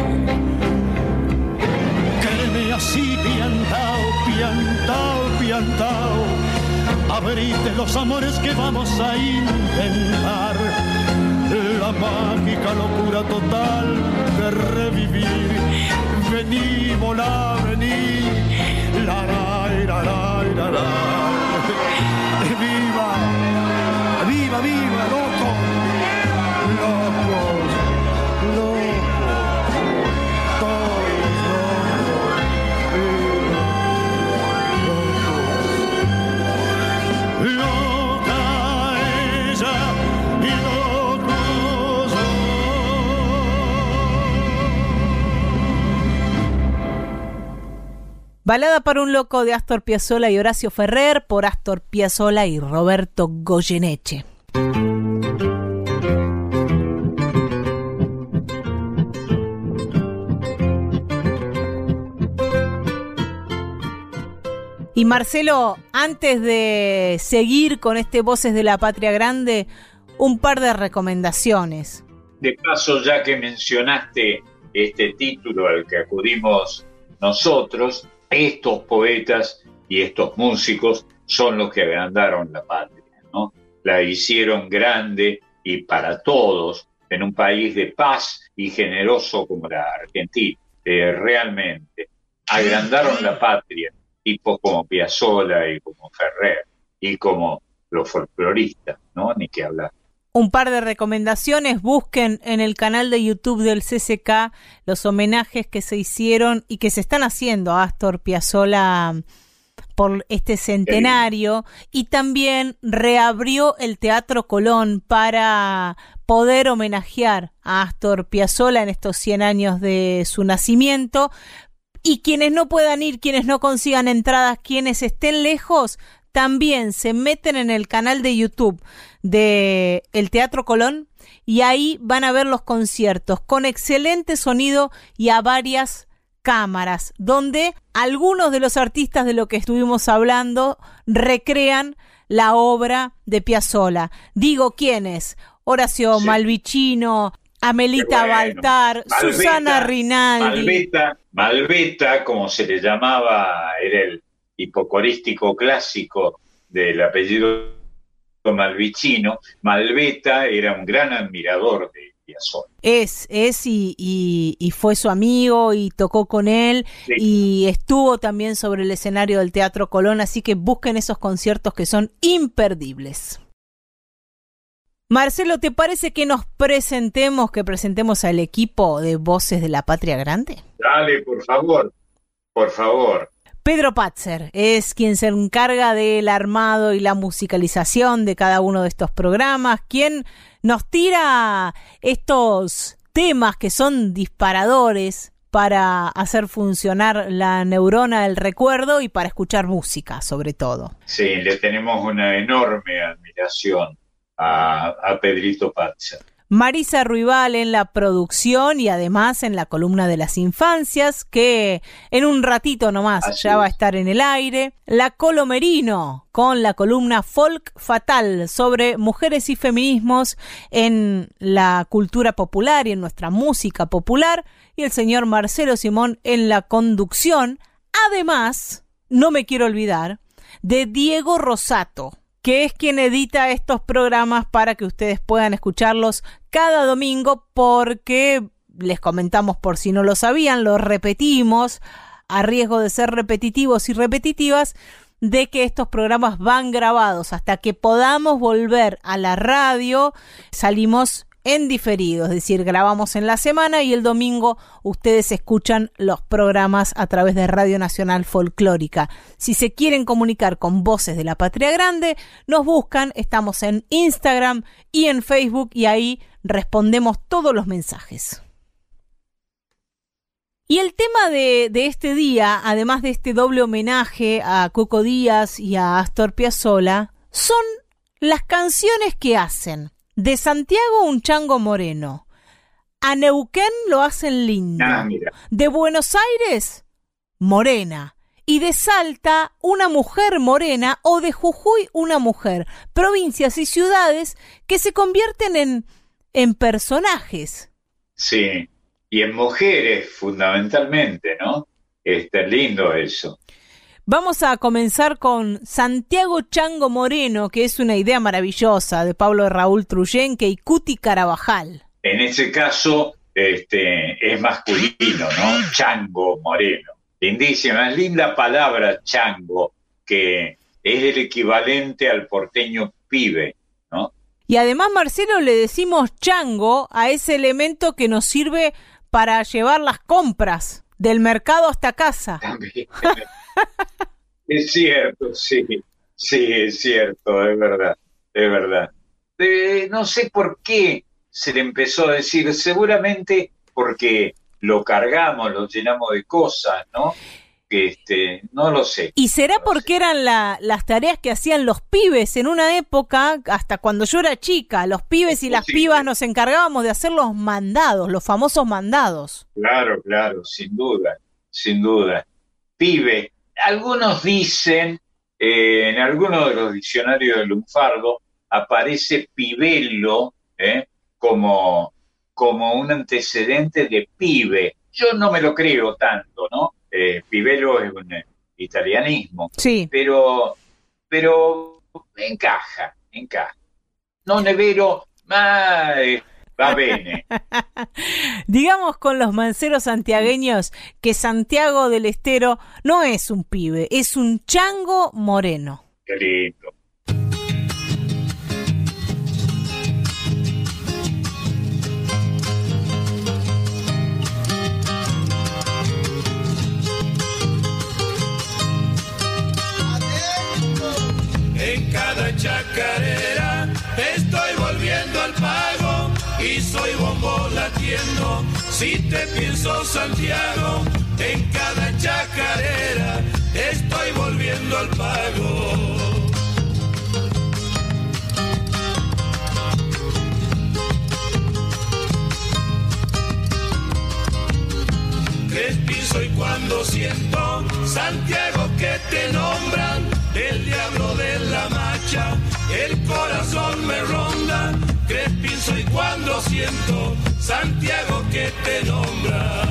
S7: Quéreme así piantao, piantao, piantao. Abrite los amores que vamos a intentar. La mágica locura total de revivir. Vení, volá, vení. La, la, la, la, la, la. Viva, viva, viva, loco. Locos.
S1: Balada para un loco de Astor Piazzolla y Horacio Ferrer por Astor Piazzolla y Roberto Goyeneche. Y Marcelo, antes de seguir con este Voces de la Patria Grande, un par de recomendaciones.
S2: De paso, ya que mencionaste este título al que acudimos nosotros, estos poetas y estos músicos son los que agrandaron la patria, ¿no? La hicieron grande y para todos en un país de paz y generoso como la Argentina. Realmente agrandaron la patria, tipos como Piazzolla y como Ferrer y como los folcloristas, ¿no? Ni que hablar.
S1: Un par de recomendaciones. Busquen en el canal de YouTube del CCK los homenajes que se hicieron y que se están haciendo a Astor Piazzolla por este centenario y también reabrió el Teatro Colón para poder homenajear a Astor Piazzolla en estos 100 años de su nacimiento. Y quienes no puedan ir, quienes no consigan entradas, quienes estén lejos, también se meten en el canal de YouTube de el Teatro Colón y ahí van a ver los conciertos con excelente sonido y a varias cámaras, donde algunos de los artistas de lo que estuvimos hablando recrean la obra de Piazzolla. Digo quiénes: Horacio
S2: Sí.
S1: Malvicino, Amelita
S2: bueno.
S1: Baltar, Susana Rinaldi.
S2: Malveta, Malveta, como se le llamaba, era el hipocorístico clásico del apellido Malvicino. Malveta era un gran admirador de Piazzolla.
S1: Es, es y, y- y fue su amigo y tocó con él
S2: Sí.
S1: y estuvo también sobre el escenario del Teatro Colón, así que busquen esos conciertos que son imperdibles. Marcelo, ¿te parece que nos presentemos, que presentemos al equipo de Voces de la Patria Grande?
S2: Dale, por favor, por favor.
S1: Pedro Patzer es quien se encarga del armado y la musicalización de cada uno de estos programas, quien nos tira estos temas que son disparadores para hacer funcionar la neurona del recuerdo y para escuchar música, sobre todo.
S2: Sí, le tenemos una enorme admiración a, a Pedrito Pazza.
S1: Marisa Ruibal en la producción y además en la columna de las infancias, que en un ratito nomás
S2: Así
S1: ya va a
S2: es.
S1: estar en el aire. La Colomerino con la columna Folk Fatal sobre mujeres y feminismos en la cultura popular y en nuestra música popular. Y el señor Marcelo Simón en la conducción. Además, no me quiero olvidar de Diego Rosato, que es quien edita estos programas para que ustedes puedan escucharlos cada domingo porque les comentamos por si no lo sabían, lo repetimos a riesgo de ser repetitivos y repetitivas de que estos programas van grabados. Hasta que podamos volver a la radio salimos en diferido, es decir, grabamos en la semana y el domingo ustedes escuchan los programas a través de Radio Nacional Folclórica. Si se quieren comunicar con Voces de la Patria Grande, nos buscan, estamos en Instagram y en Facebook y ahí respondemos todos los mensajes. Y el tema de, de este día, además de este doble homenaje a Coco Díaz y a Astor Piazzolla, son las canciones que hacen de Santiago un chango moreno. A Neuquén lo hacen lindo.
S2: Ah.
S1: De Buenos Aires, morena. Y de Salta, una mujer morena. O de Jujuy, una mujer. Provincias y ciudades que se convierten en, en personajes.
S2: Sí, y en mujeres fundamentalmente, ¿no? Está lindo eso.
S1: Vamos a comenzar con Santiago Chango Moreno, que es una idea maravillosa de Pablo Raúl Truyenque y Cuti Carabajal.
S2: En ese caso, este, es masculino, ¿no? Chango moreno. Lindísima, linda palabra chango, que es el equivalente al porteño pibe, ¿no?
S1: Y además, Marcelo, le decimos chango a ese elemento que nos sirve para llevar las compras del mercado hasta casa.
S2: También. Es cierto, sí, sí, es cierto, es verdad, es verdad. Eh, no sé por qué se le empezó a decir, seguramente porque lo cargamos, lo llenamos de cosas, ¿no? Que este, no lo sé.
S1: ¿Y será porque eran la- las tareas que hacían los pibes en una época, hasta cuando yo era chica? Los pibes y las
S2: Sí.
S1: pibas nos encargábamos de hacer los mandados, los famosos mandados.
S2: Claro, claro, sin duda, sin duda. Pibe, algunos dicen, eh, en algunos de los diccionarios de Lunfardo, aparece pibello ¿eh? como, como un antecedente de pibe. Yo no me lo creo tanto, ¿no? Eh, pibello es un eh, italianismo,
S1: Sí.
S2: pero, pero encaja, encaja. Non è vero, ma eh, va bene.
S1: Digamos con los manceros santiagueños que Santiago del Estero no es un pibe, es un chango moreno.
S2: Qué lindo.
S5: En cada chacarera y soy bombo latiendo. Si te pienso Santiago, en cada chacarera estoy volviendo al pago. Crespi soy cuando siento Santiago que te nombran el diablo de la macha, el corazón me ronda. Crespin soy cuando siento Santiago que te nombra.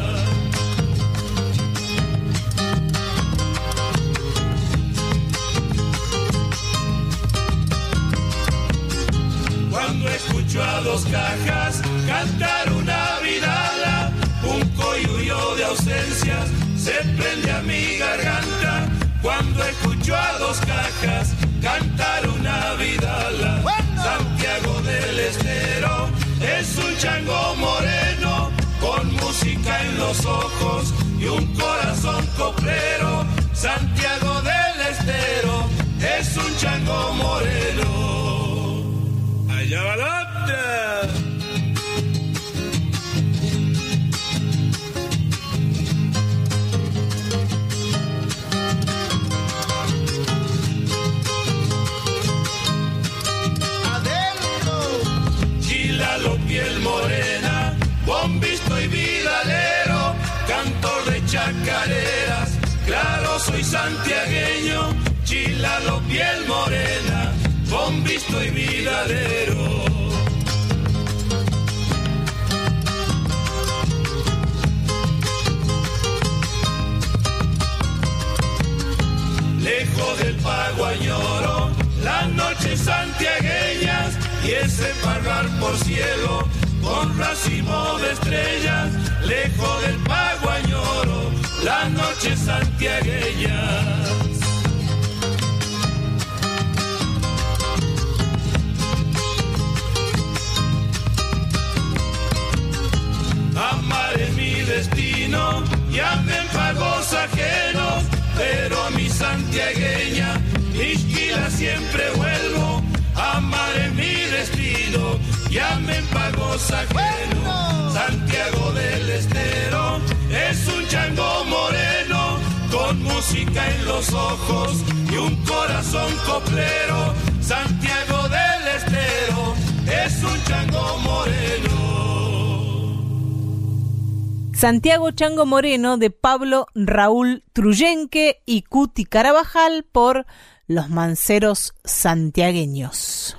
S5: Cuando escucho a dos cajas cantar una vidala, un coyuyo de ausencias se prende a mi garganta. Cuando escucho a dos cajas cantar una vidala, Santiago del Estero es un chango moreno con música en los ojos y un corazón coplero. Santiago del Estero es un chango moreno. Allá va la soy santiagueño, chilalo piel morena, bombisto y vidalero. lejos del pago añoro, las noches santiagueñas y ese pagar por cielo con racimo de estrellas, lejos del pago añoro, las noches santiagueñas. Amar es mi destino y anden pagos ajenos, pero a mi santiagueña, Isquila siempre vuelvo. Amar es mi destino, llamen pagos ajenos. Santiago del Estero es un chango moreno, con música en los ojos y un corazón coplero. Santiago del Estero es un chango moreno.
S1: Santiago Chango Moreno de Pablo Raúl Truyenque y Cuti Carabajal por Los Manceros Santiagueños.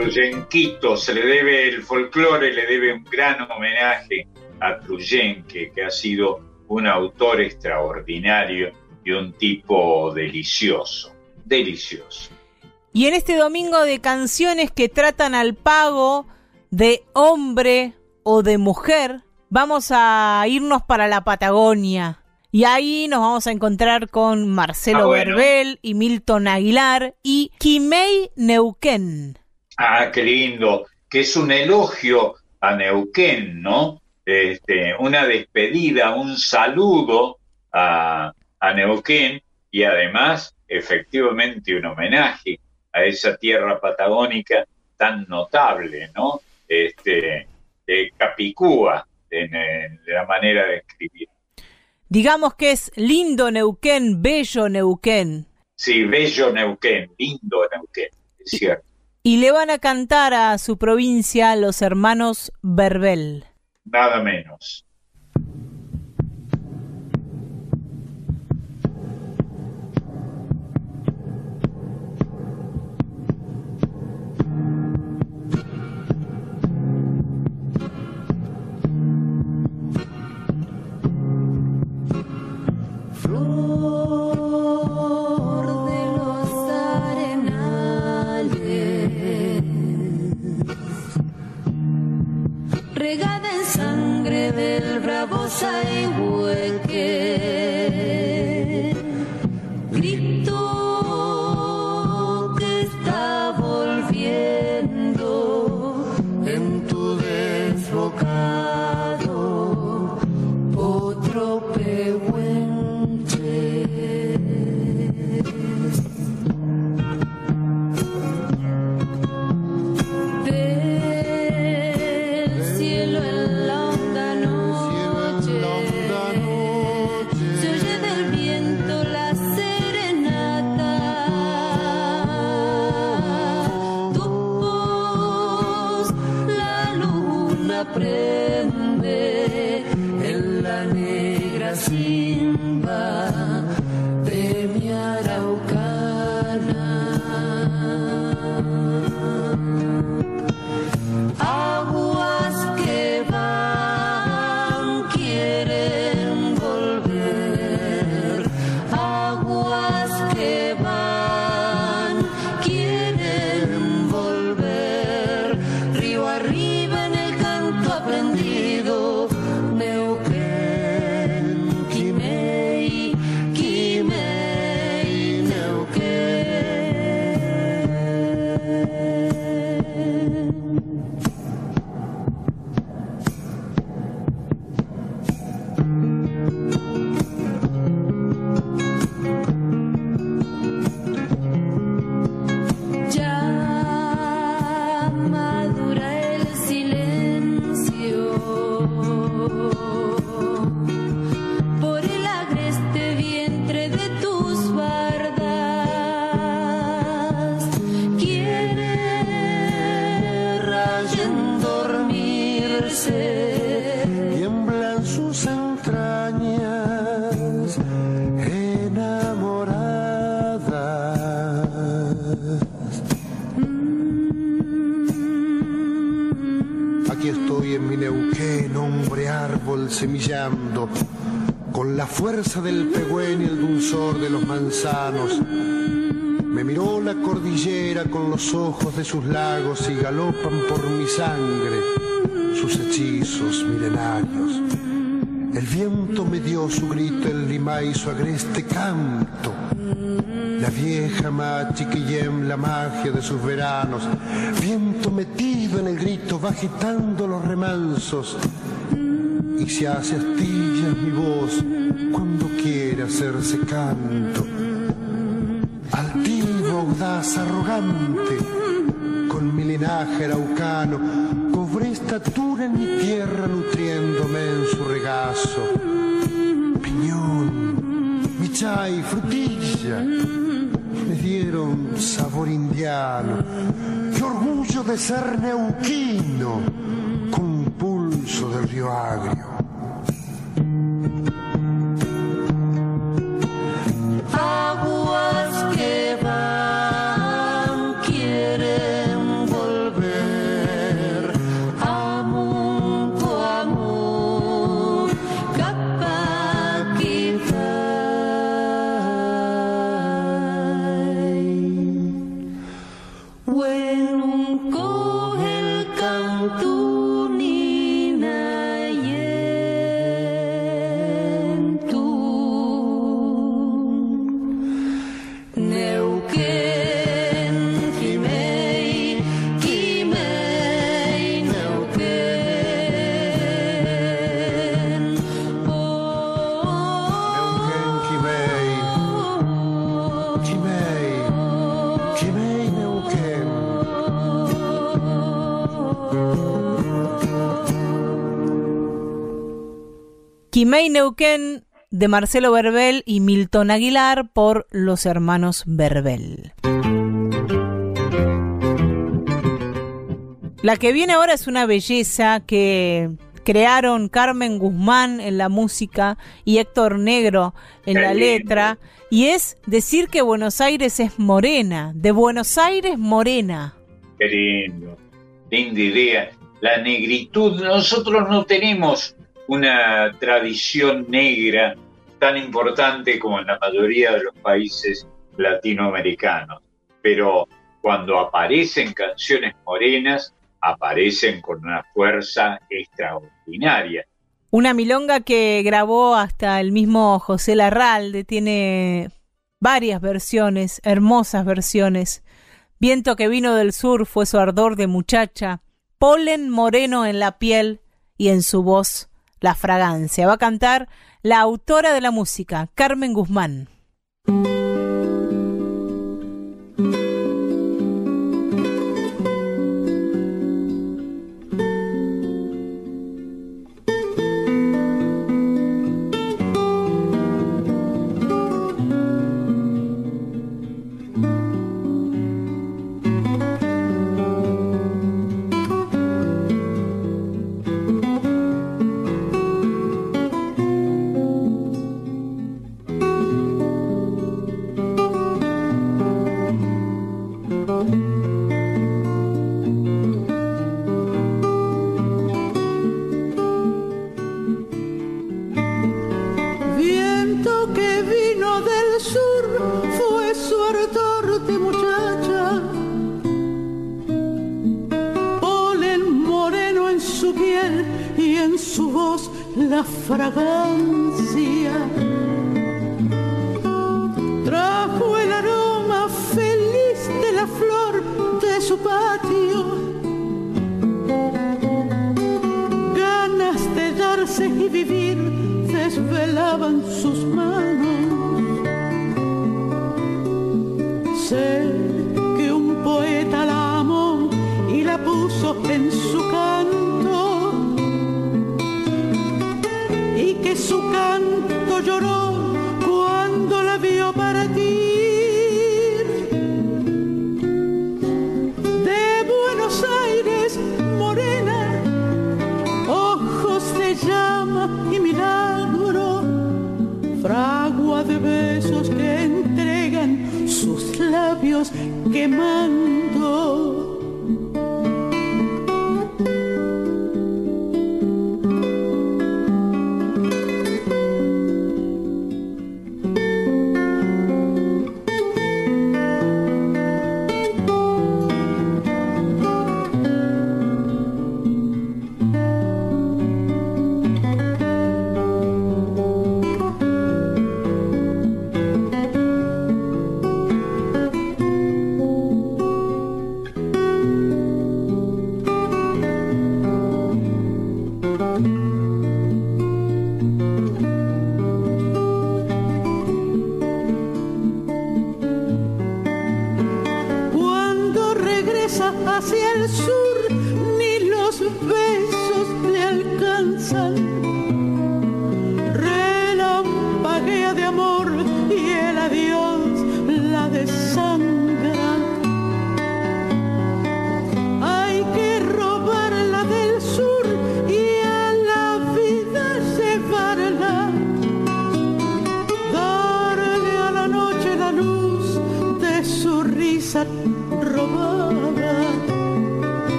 S2: Truyenquito, se le debe el folclore, le debe un gran homenaje a Truyenque, que ha sido un autor extraordinario y un tipo delicioso, delicioso.
S1: Y en este domingo de canciones que tratan al pago de hombre o de mujer, vamos a irnos para la Patagonia. Y ahí nos vamos a encontrar con Marcelo
S2: Ah, bueno.
S1: Verbel y Milton Aguilar y Kimei Neuquén.
S2: Ah, qué lindo, que es un elogio a Neuquén, ¿no? Este, una despedida, un saludo a, a Neuquén y además, efectivamente, un homenaje a esa tierra patagónica tan notable, ¿no? Este, de Capicúa, en, en la manera de escribir.
S1: Digamos que es lindo Neuquén, bello Neuquén.
S2: Sí, bello Neuquén, lindo Neuquén, es cierto.
S1: Y le van a cantar a su provincia los hermanos Verbel.
S2: Nada menos.
S8: Flor del bravo Saihueque. aquí estoy en mi Neuquén, hombre árbol
S9: semillando, con la fuerza del pegüen y el dulzor de los manzanos. Me miró la cordillera con los ojos de sus lagos y galopan por mi sangre sus hechizos milenarios. El viento me dio su grito, el lima su agreste canto la vieja Machiquillem, la magia de sus veranos. Viento metido en el grito, va agitando los remansos. Y se hace astillas mi voz cuando quiere hacerse canto. Altivo, audaz, arrogante, con mi linaje araucano, cobré estatura en mi tierra nutriéndome en su regazo. Piñón, michay, frutilla, dieron sabor indiano. Qué orgullo de ser neuquino, con pulso del río agrio.
S1: De Marcelo Verbel y Milton Aguilar por los hermanos Verbel. La que viene ahora es una belleza que crearon Carmen Guzmán en la música y Héctor Negro en la letra, y es decir que Buenos Aires es morena, de Buenos Aires morena.
S2: Qué lindo, linda idea. La negritud, nosotros no tenemos una tradición negra tan importante como en la mayoría de los países latinoamericanos, pero cuando aparecen canciones morenas, aparecen con una fuerza extraordinaria.
S1: Una milonga que grabó hasta el mismo José Larralde, tiene varias versiones, hermosas versiones. Viento que vino del sur fue su ardor de muchacha, polen moreno en la piel y en su voz la fragancia. Va a cantar la autora de la música, Carmen Guzmán.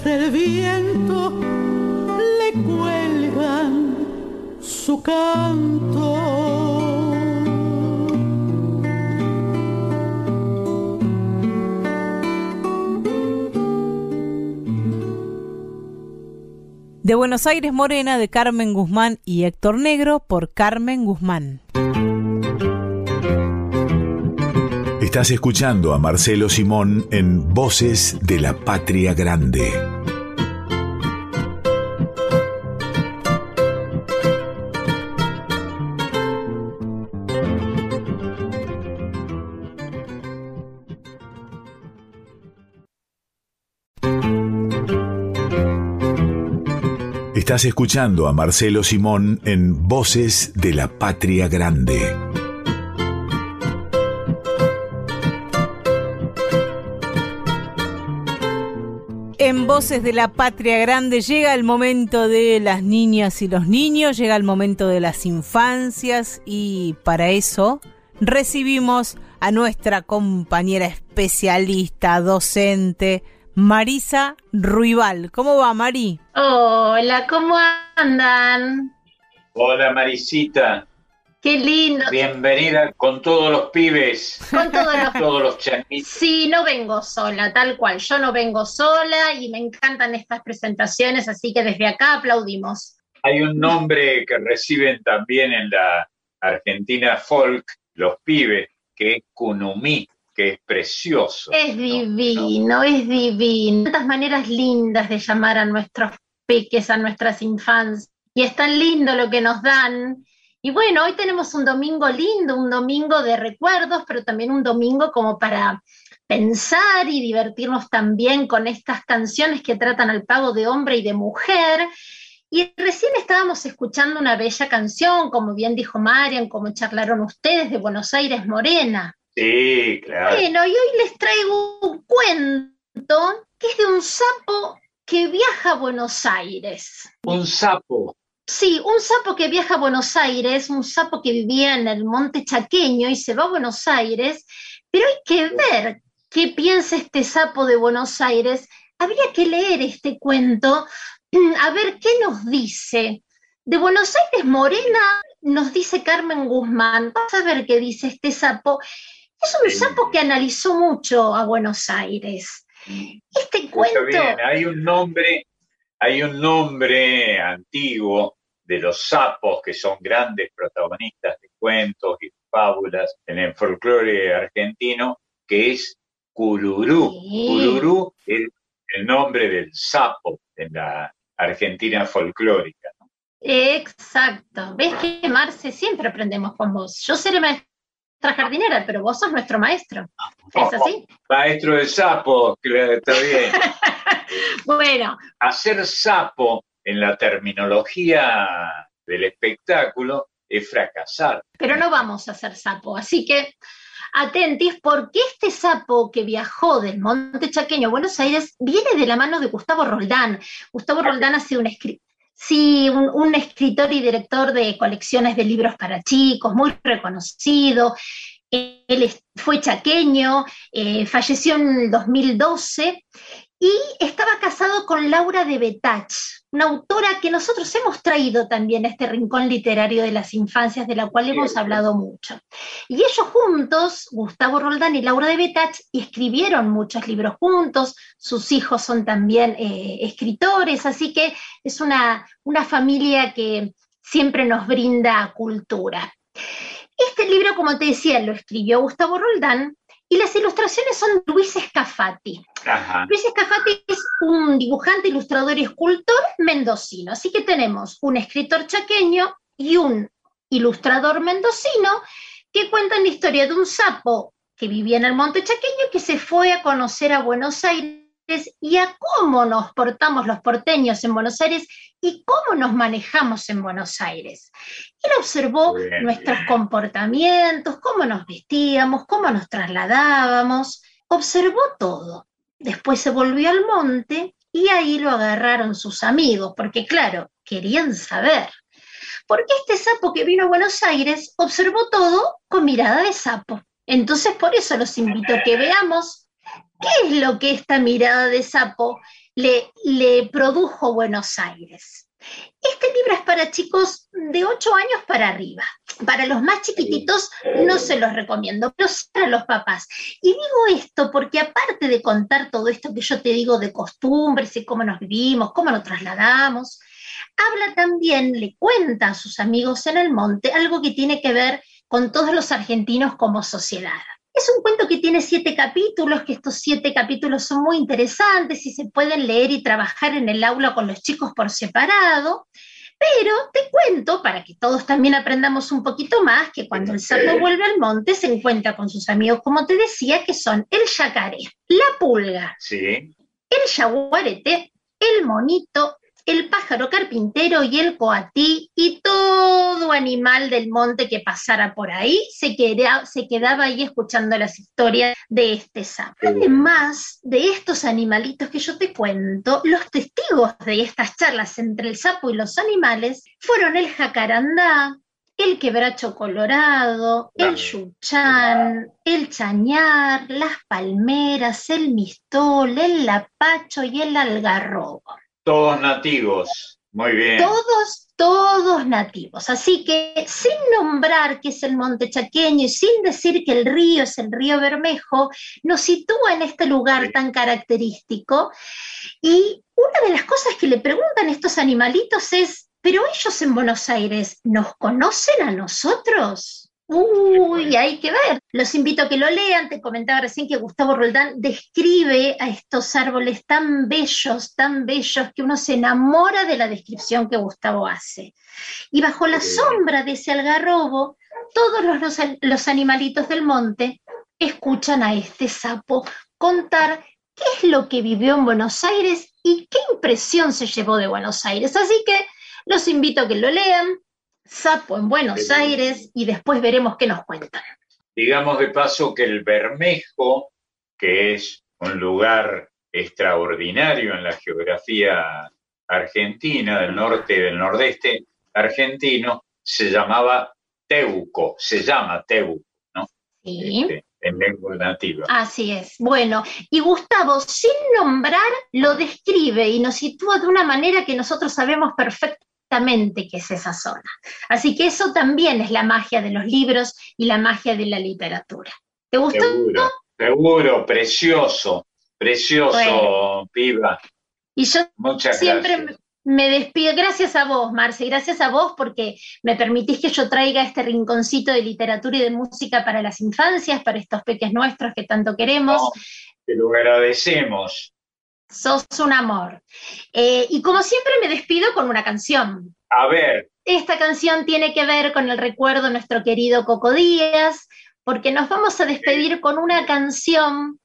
S10: Del viento le cuelgan su canto.
S1: De Buenos Aires Morena de Carmen Guzmán y Héctor Negro por Carmen Guzmán.
S11: Estás escuchando a Marcelo Simón en Voces de la Patria Grande. Estás escuchando a Marcelo Simón en Voces de la Patria Grande.
S1: En Voces de la Patria Grande llega el momento de las niñas y los niños, llega el momento de las infancias y para eso recibimos a nuestra compañera especialista, docente, Marisa Ruibal. ¿Cómo va, Mari?
S12: Hola, ¿cómo andan?
S2: Hola Marisita,
S12: Qué lindo.
S2: bienvenida con todos los pibes,
S12: Con todos los...
S2: todos los changuitos.
S12: Sí, no vengo sola, tal cual. Yo no vengo sola y me encantan estas presentaciones, así que desde acá aplaudimos.
S2: Hay un nombre que reciben también en la Argentina folk los pibes, que es Kunumí, que es precioso.
S12: Es divino, es divino. Tantas maneras lindas de llamar a nuestros peques, a nuestras infancias. Y es tan lindo lo que nos dan. Y bueno, hoy tenemos un domingo lindo, un domingo de recuerdos, pero también un domingo como para pensar y divertirnos también con estas canciones que tratan al pago de hombre y de mujer. Y recién estábamos escuchando una bella canción, como bien dijo Marian, como charlaron ustedes, de Buenos Aires Morena.
S2: Sí, claro.
S12: Bueno, y hoy les traigo un cuento que es de un sapo que viaja a Buenos Aires.
S2: Un sapo.
S12: Sí, un sapo que viaja a Buenos Aires, un sapo que vivía en el monte chaqueño y se va a Buenos Aires, pero hay que ver qué piensa este sapo de Buenos Aires. Habría que leer este cuento, a ver qué nos dice. De Buenos Aires Morena nos dice Carmen Guzmán. Vas a ver qué dice este sapo. Es un sapo que analizó mucho a Buenos Aires. Este cuento.
S2: bien, hay un nombre, hay un nombre antiguo de los sapos que son grandes protagonistas de cuentos y fábulas en el folclore argentino, que es Cururú.
S12: Sí.
S2: Cururú es el nombre del sapo en la Argentina folclórica. ¿no?
S12: Exacto. ¿Ves que, Marce, siempre aprendemos con vos? Yo seré maestra jardinera, pero vos sos nuestro maestro. ¿Es así?
S2: Maestro de sapo, claro, está bien.
S12: Bueno,
S2: Hacer sapo en la terminología del espectáculo es fracasar.
S12: pero no vamos a hacer sapo. Así que atentis, porque este sapo que viajó del Monte Chaqueño a Buenos Aires viene de la mano de Gustavo Roldán. Gustavo Roldán ha sido un escritor. Sí, un, un escritor y director de colecciones de libros para chicos, muy reconocido. Él fue chaqueño, eh, falleció en el 2012 y estaba casado con Laura de Betach, una autora que nosotros hemos traído también a este rincón literario de las infancias, de la cual hemos hablado mucho. Y ellos juntos, Gustavo Roldán y Laura de Betach, escribieron muchos libros juntos, sus hijos son también eh, escritores, así que es una, una familia que siempre nos brinda cultura. Este libro, como te decía, lo escribió Gustavo Roldán, y las ilustraciones son de Luis Escafati. Luis Escafati es un dibujante, ilustrador y escultor mendocino. Así que tenemos un escritor chaqueño y un ilustrador mendocino que cuentan la historia de un sapo que vivía en el monte chaqueño que se fue a conocer a Buenos Aires y a cómo nos portamos los porteños en Buenos Aires y cómo nos manejamos en Buenos Aires. Él observó nuestros comportamientos, cómo nos vestíamos, cómo nos trasladábamos, observó todo. Después se volvió al monte y ahí lo agarraron sus amigos, porque claro, querían saber. Porque este sapo que vino a Buenos Aires observó todo con mirada de sapo. Entonces por eso los invito a que veamos ¿Qué es lo que esta mirada de sapo le, le produjo Buenos Aires? Este libro es para chicos de 8 años para arriba. Para los más chiquititos no se los recomiendo, pero sí para los papás. Y digo esto porque aparte de contar todo esto que yo te digo de costumbres y cómo nos vivimos, cómo nos trasladamos, habla también, le cuenta a sus amigos en el monte algo que tiene que ver con todos los argentinos como sociedad. Es un cuento que tiene siete capítulos, que estos siete capítulos son muy interesantes y se pueden leer y trabajar en el aula con los chicos por separado. Pero te cuento, para que todos también aprendamos un poquito más, que cuando el sapo vuelve al monte se encuentra con sus amigos, como te decía, que son el yacaré, la pulga, el yaguarete, el monito, el pájaro carpintero y el coatí y todo animal del monte que pasara por ahí se, se quedaba ahí escuchando las historias de este sapo. Además de estos animalitos que yo te cuento, los testigos de estas charlas entre el sapo y los animales fueron el jacarandá, el quebracho colorado, el yuchán, el chañar, las palmeras, el mistol, el lapacho y el algarrobo.
S2: Todos nativos, muy bien.
S12: Todos, todos nativos. Así que sin nombrar que es el Monte Chaqueño y sin decir que el río es el río Bermejo, nos sitúa en este lugar tan característico. Y una de las cosas que le preguntan estos animalitos es, ¿pero ellos en Buenos Aires nos conocen a nosotros? Uy, hay que ver. Los invito a que lo lean. Te comentaba recién que Gustavo Roldán describe a estos árboles tan bellos, tan bellos, que uno se enamora de la descripción que Gustavo hace. Y bajo la sombra de ese algarrobo, todos los, los animalitos del monte escuchan a este sapo contar qué es lo que vivió en Buenos Aires y qué impresión se llevó de Buenos Aires. Así que los invito a que lo lean, Sapo en Buenos Aires y después veremos qué nos cuentan.
S2: Digamos de paso que el Bermejo, que es un lugar extraordinario en la geografía argentina, del norte y del nordeste argentino, se llamaba Teuco, se llama Teuco, ¿no?
S12: Sí.
S2: Este, en lengua nativa.
S12: Así es. Bueno, y Gustavo, sin nombrar, lo describe y nos sitúa de una manera que nosotros sabemos perfectamente que es esa zona. Así que eso también es la magia de los libros y la magia de la literatura. ¿Te gustó?
S2: Seguro, seguro precioso, precioso, piba.
S12: Y yo siempre me despido, gracias a vos, Marce, gracias a vos porque me permitís que yo traiga este rinconcito de literatura y de música para las infancias, para estos peques nuestros que tanto queremos.
S2: te lo agradecemos.
S12: Sos un amor. Eh, y como siempre me despido con una canción.
S2: A ver.
S12: Esta canción tiene que ver con el recuerdo de nuestro querido Coco Díaz, porque nos vamos a despedir con una canción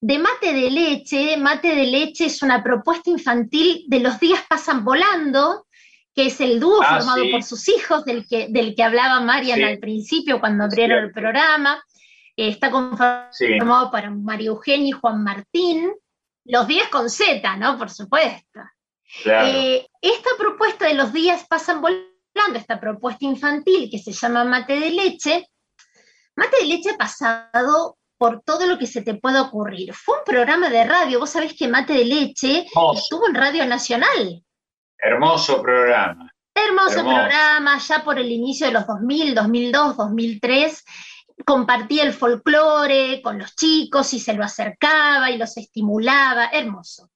S12: de Mate de Leche. Mate de Leche es una propuesta infantil de Los días pasan volando, que es el dúo ah, formado por sus hijos, del que, del que hablaba Marian al principio cuando abrieron el programa. está conformado por María Eugenia y Juan Martín. Los días con Z, ¿no? Por supuesto. Eh, esta propuesta de los días pasan volando, esta propuesta infantil que se llama Mate de Leche, Mate de Leche ha pasado por todo lo que se te pueda ocurrir. Fue un programa de radio, vos sabés que Mate de Leche estuvo en Radio Nacional.
S2: Hermoso programa.
S12: Hermoso, programa, ya por el inicio de los 2000, 2002, 2003 compartía el folclore con los chicos y se lo acercaba y los estimulaba, hermoso.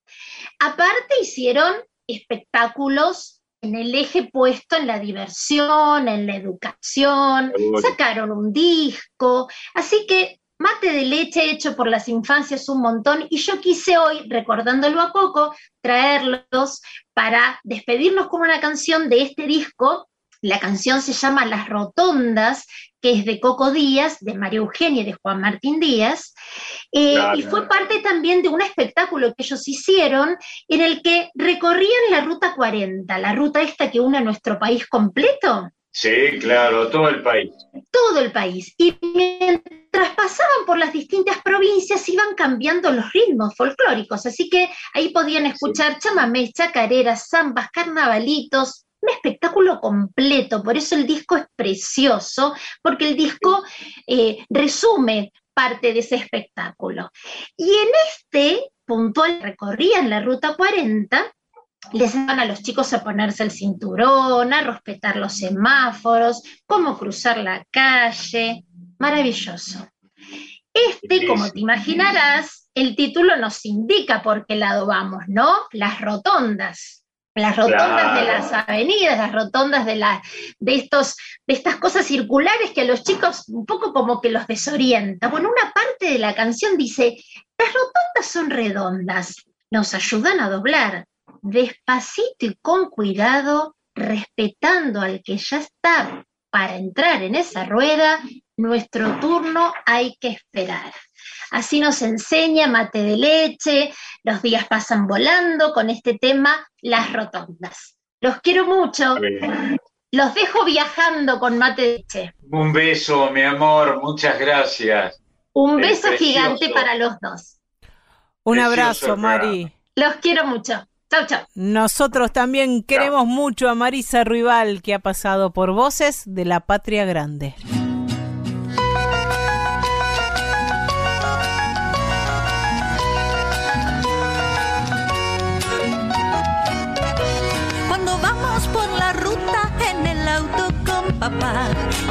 S12: Aparte hicieron espectáculos en el eje puesto en la diversión, en la educación, sacaron un disco, así que mate de leche hecho por las infancias un montón y yo quise hoy, recordándolo a Coco, traerlos para despedirnos con una canción de este disco. La canción se llama Las Rotondas, que es de Coco Díaz, de María Eugenia y de Juan Martín Díaz, eh, y fue parte también de un espectáculo que ellos hicieron en el que recorrían la Ruta 40, la ruta esta que une a nuestro país completo.
S2: Sí, claro, todo el país.
S12: Todo el país. Y mientras pasaban por las distintas provincias iban cambiando los ritmos folclóricos, así que ahí podían escuchar chamamés, chacareras, zambas, carnavalitos, un espectáculo completo, por eso el disco es precioso, porque el disco eh, resume parte de ese espectáculo. Y en este puntual recorrían la Ruta 40, les van a los chicos a ponerse el cinturón, a respetar los semáforos, cómo cruzar la calle. Maravilloso. Este, como te imaginarás, el título nos indica por qué lado vamos, ¿no? Las rotondas. Las rotondas de las avenidas, las rotondas de, de, estos, de estas cosas circulares que a los chicos un poco como que los desorienta. Bueno, una parte de la canción dice, las rotondas son redondas, nos ayudan a doblar, despacito y con cuidado, respetando al que ya está para entrar en esa rueda, nuestro turno hay que esperar. Así nos enseña mate de leche, los días pasan volando con este tema, las rotondas. Los quiero mucho. Los dejo viajando con mate de leche.
S2: Un beso, mi amor, muchas gracias.
S12: Un beso gigante para los dos.
S1: Un abrazo, Mari.
S12: Los quiero mucho.
S1: Nosotros también queremos mucho a Marisa Ruibal, que ha pasado por Voces de la Patria Grande.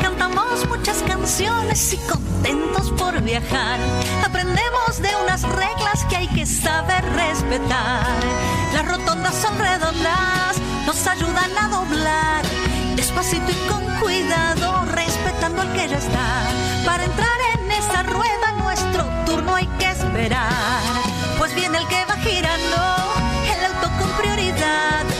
S13: Cantamos muchas canciones y contentos por viajar. Aprendemos de unas reglas que hay que saber respetar las rotondas son redondas, nos ayudan a doblar. Despacito y con cuidado, respetando al que ya está. Para entrar en esa rueda, nuestro turno hay que esperar. Pues viene el que va girando, el auto con prioridad.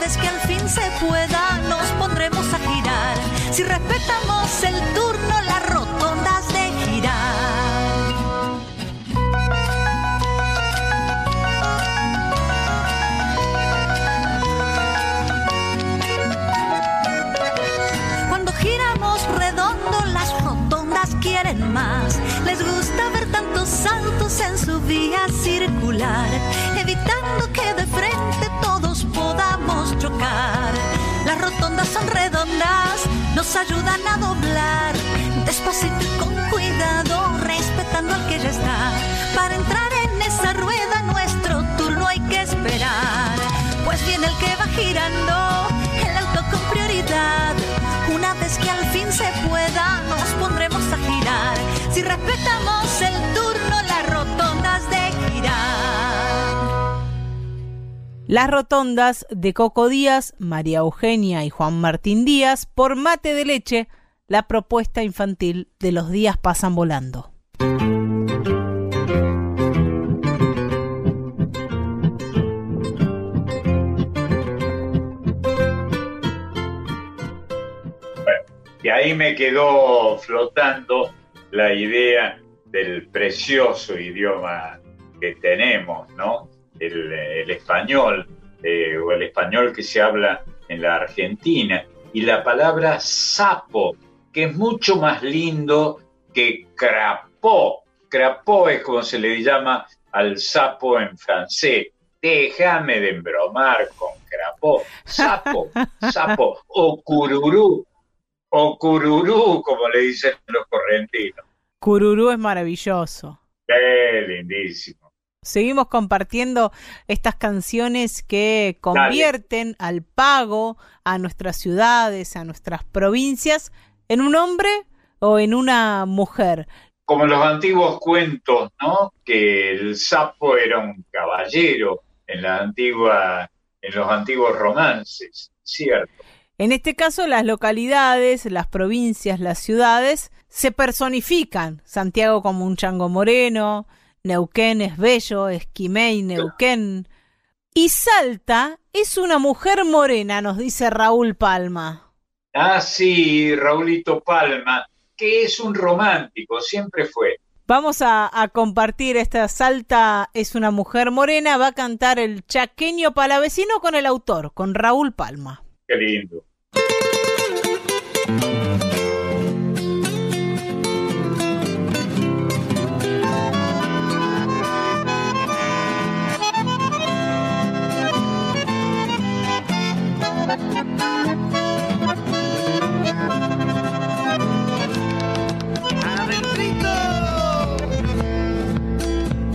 S13: Vez que al fin se pueda, nos pondremos a girar. Si respetamos el turno, las rotondas de girar. quieren más. Les gusta ver tantos saltos en su vía circular, evitando que de frente chocar. Las rotondas son redondas, nos ayudan a doblar, despacito y con cuidado, respetando al que ya está. Para entrar en esa rueda, nuestro turno hay que esperar, pues viene el que va girando, el auto con prioridad. Una vez que al fin se pueda, nos pondremos a girar. Si respetamos el Las rotondas de
S1: Coco Díaz, María Eugenia y Juan Martín Díaz por Mate de Leche, la propuesta infantil de los días pasan volando.
S2: Y ahí me quedó flotando la idea del precioso idioma que tenemos, ¿no? El, español, eh, o el español que se habla en la Argentina, y la palabra sapo, que es mucho más lindo que crapó. Crapó es como se le llama al sapo en francés. Déjame de embromar con crapó. Sapo, sapo, o cururú, o cururú, como le dicen los correntinos.
S1: Cururú es maravilloso.
S2: Qué lindísimo.
S1: Seguimos compartiendo estas canciones que convierten al pago a nuestras ciudades, a nuestras provincias, en un hombre o en una mujer.
S2: Como los antiguos cuentos, ¿no? Que el sapo era un caballero en la antigua, en los antiguos romances, cierto.
S1: En este caso, las localidades, las provincias, las ciudades se personifican. Santiago como un chango moreno, Neuquén es bello, Esquimé Neuquén. Y Salta es una mujer morena, nos dice Raúl Palma.
S2: Ah, sí, Raulito Palma, que es un romántico, siempre fue.
S1: Vamos a, a, compartir esta Salta es una mujer morena, va a cantar el chaqueño palavecino con el autor, con Raúl Palma.
S2: Qué lindo.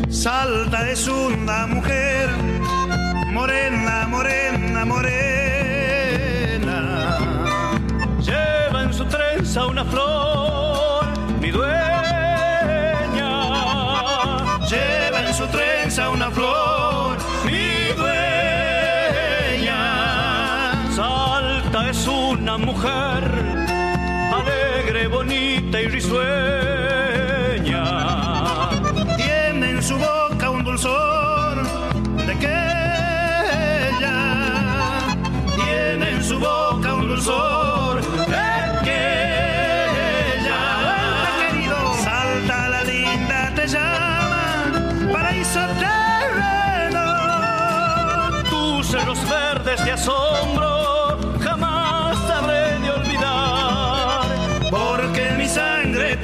S14: Salta es una mujer morena, morena, morena. Lleva en su trenza una flor, mi dueña. Lleva en su trenza una flor, una mujer alegre, bonita y risueña. Tiene en su boca un dulzor de que ella tiene en su boca un dulzor de que ella querido. Salta la linda te llama paraíso terreno tus cerros verdes de asombro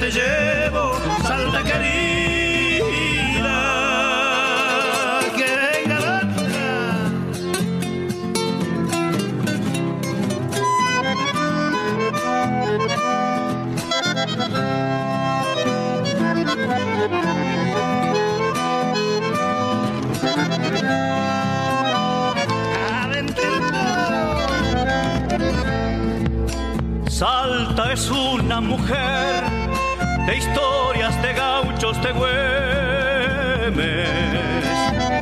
S14: te llevo salta querida que venga. Salta es una mujer de historias de gauchos de Güemes.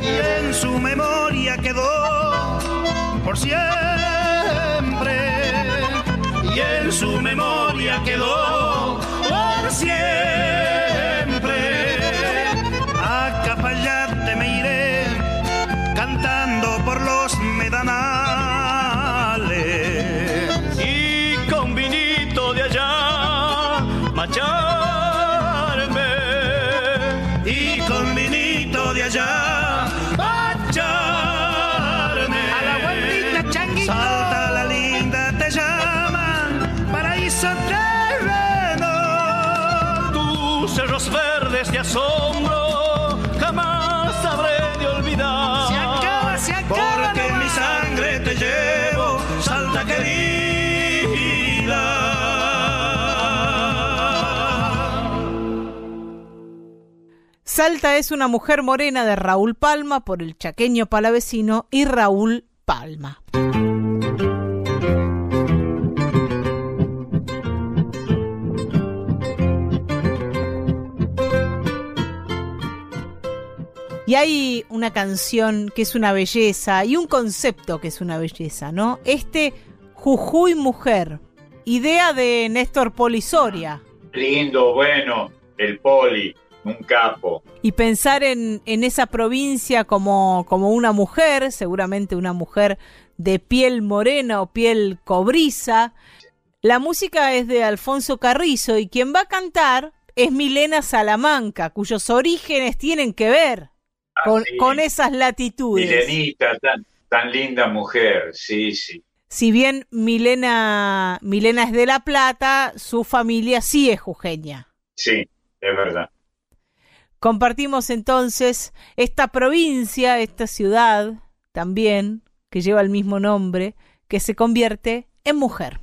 S14: Y en su memoria quedó por siempre. Y en su memoria quedó por siempre asombro jamás habré de olvidar. Se acaba, se acaba porque en mi sangre te llevo salta querida.
S1: Salta es una mujer morena de Raúl Palma por el chaqueño palavecino y Raúl Palma. Y hay una canción que es una belleza y un concepto que es una belleza, ¿no? Este Jujuy Mujer, idea de Néstor Polisoria.
S2: Lindo, bueno, el poli, un capo.
S1: Y pensar en, en esa provincia como, como una mujer, seguramente una mujer de piel morena o piel cobriza. La música es de Alfonso Carrizo y quien va a cantar es Milena Salamanca, cuyos orígenes tienen que ver con,
S2: sí.
S1: con esas latitudes.
S2: Milenita, tan, tan linda mujer, sí, sí.
S1: Si bien Milena, Milena es de La Plata, su familia sí es jujeña.
S2: Sí, es verdad.
S1: Compartimos entonces esta provincia, esta ciudad también, que lleva el mismo nombre, que se convierte en mujer.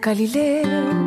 S15: Galileo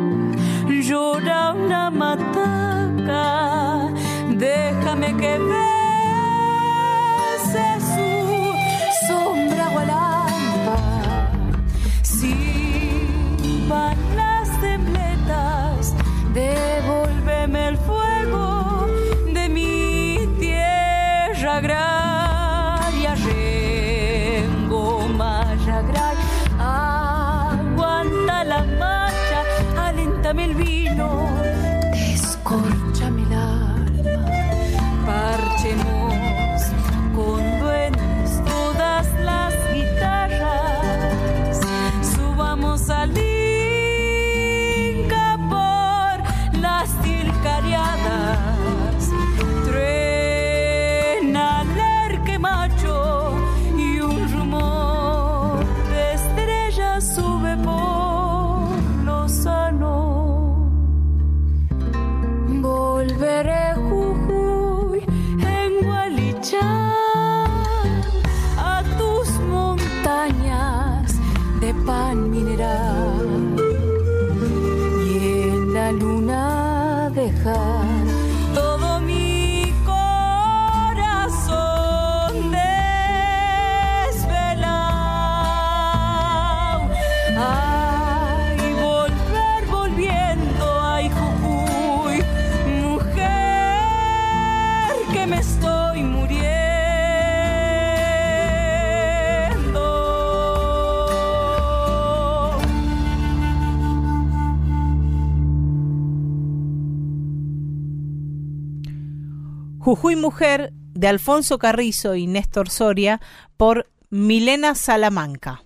S1: Jujuy Mujer de Alfonso Carrizo y Néstor Soria por Milena Salamanca.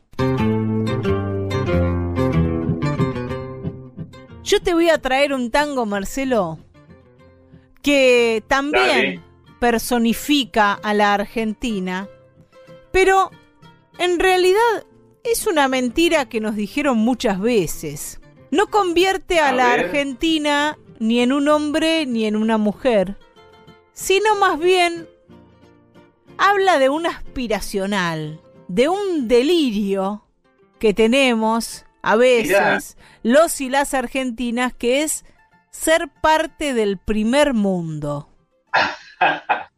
S1: Yo te voy a traer un tango, Marcelo, que también
S2: Dale.
S1: personifica a la Argentina, pero en realidad es una mentira que nos dijeron muchas veces. No convierte a,
S2: A
S1: la
S2: ver.
S1: Argentina ni en un hombre ni en una mujer, sino más bien habla de un aspiracional, de un delirio que tenemos a veces los y las argentinas, que es ser parte del primer mundo.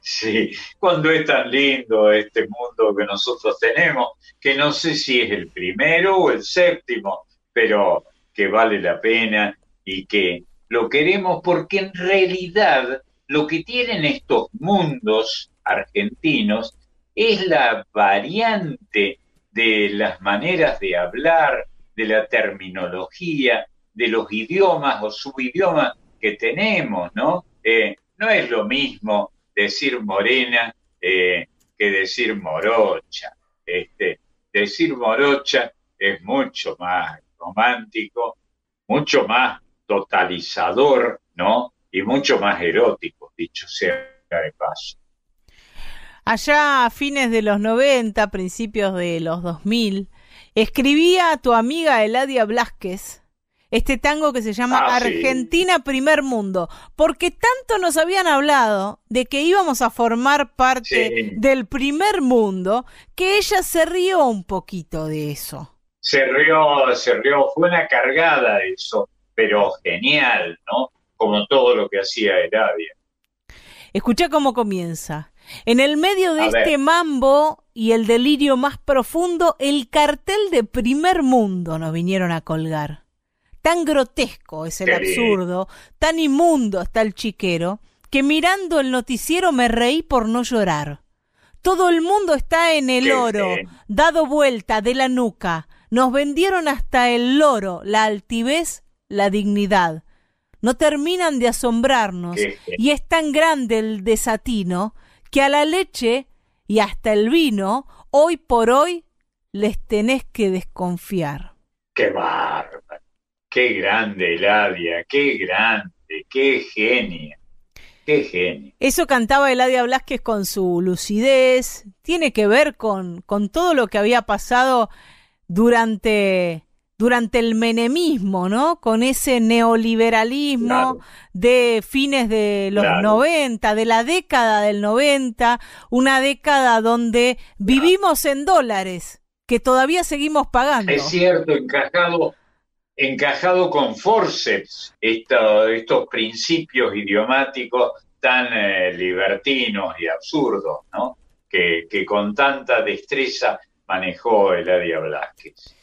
S2: Sí, cuando es tan lindo este mundo que nosotros tenemos, que no sé si es el primero o el séptimo, pero que vale la pena y que lo queremos porque en realidad lo que tienen estos mundos argentinos es la variante de las maneras de hablar, de la terminología, de los idiomas o subidiomas que tenemos, ¿no? Eh, no es lo mismo decir morena eh, que decir morocha. Este, decir morocha es mucho más romántico, mucho más totalizador, ¿no? Y mucho más erótico, dicho sea de paso.
S1: Allá a fines de los 90, principios de los 2000, escribía a tu amiga Eladia Blasquez este tango que se llama
S2: Ah, sí.
S1: Argentina Primer Mundo, porque tanto nos habían hablado de que íbamos a formar parte
S2: Sí.
S1: del primer mundo, que ella se rió un poquito de eso.
S2: Se rió, se rió, fue una cargada eso, pero genial, ¿no? Como todo lo que hacía Eladia.
S1: Escucha cómo comienza. En el medio de
S2: A
S1: este
S2: ver.
S1: mambo y el delirio más profundo, el cartel de primer mundo nos vinieron a colgar. Tan grotesco es el absurdo, tan inmundo está el chiquero, que mirando el noticiero me reí por no llorar. Todo el mundo está en el oro, dado vuelta de la nuca. Nos vendieron hasta el loro, la altivez, la dignidad. No terminan de asombrarnos.
S2: Qué
S1: y es tan grande el desatino que a la leche y hasta el vino, hoy por hoy, les tenés que desconfiar.
S2: Qué bárbaro, qué grande Eladia, qué grande, qué genia, qué genio.
S1: Eso cantaba Eladia Blasquez con su lucidez, tiene que ver con, con todo lo que había pasado durante, durante el menemismo, ¿no? Con ese neoliberalismo
S2: Claro.
S1: de fines de los
S2: Claro.
S1: 90, de la década del 90, una década donde vivimos en dólares, que todavía seguimos pagando.
S2: Es cierto, encajado, encajado con forceps estos principios idiomáticos tan eh, libertinos y absurdos, ¿no? Que, que con tanta destreza manejó Eladia Blasquez.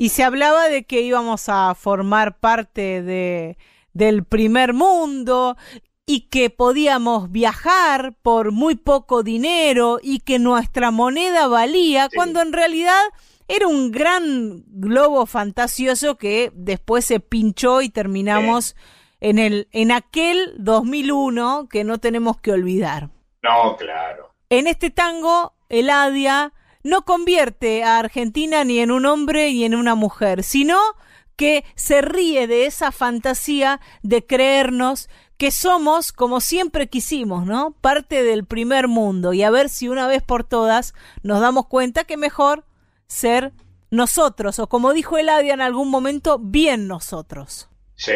S1: Y se hablaba de que íbamos a formar parte de, del primer mundo y que podíamos viajar por muy poco dinero y que nuestra moneda valía, cuando en realidad era un gran globo fantasioso que después se pinchó y terminamos en, el, en aquel 2001 que no tenemos que olvidar.
S2: No, claro.
S1: En este tango, Eladia no convierte a Argentina ni en un hombre ni en una mujer, sino que se ríe de esa fantasía de creernos que somos, como siempre quisimos, ¿no? Parte del primer mundo y a ver si una vez por todas nos damos cuenta que mejor ser nosotros, o como dijo Eladia en algún momento, bien nosotros.
S2: Sí,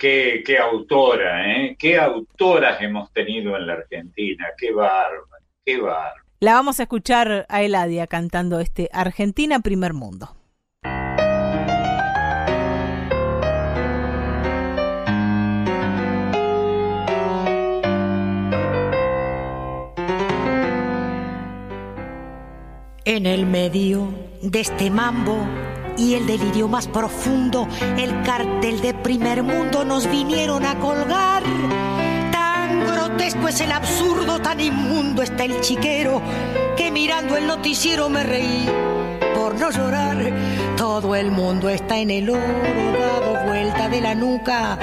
S2: qué, qué autora, ¿eh? Qué autoras hemos tenido en la Argentina. Qué bárbaro, qué bárbaro.
S1: La vamos a escuchar a Eladia cantando este Argentina Primer Mundo.
S16: En el medio de este mambo y el delirio más profundo, el cartel de primer mundo nos vinieron a colgar. Grotesco es el absurdo, tan inmundo está el chiquero, que mirando el noticiero me reí por no llorar. Todo el mundo está en el oro, dado vuelta de la nuca.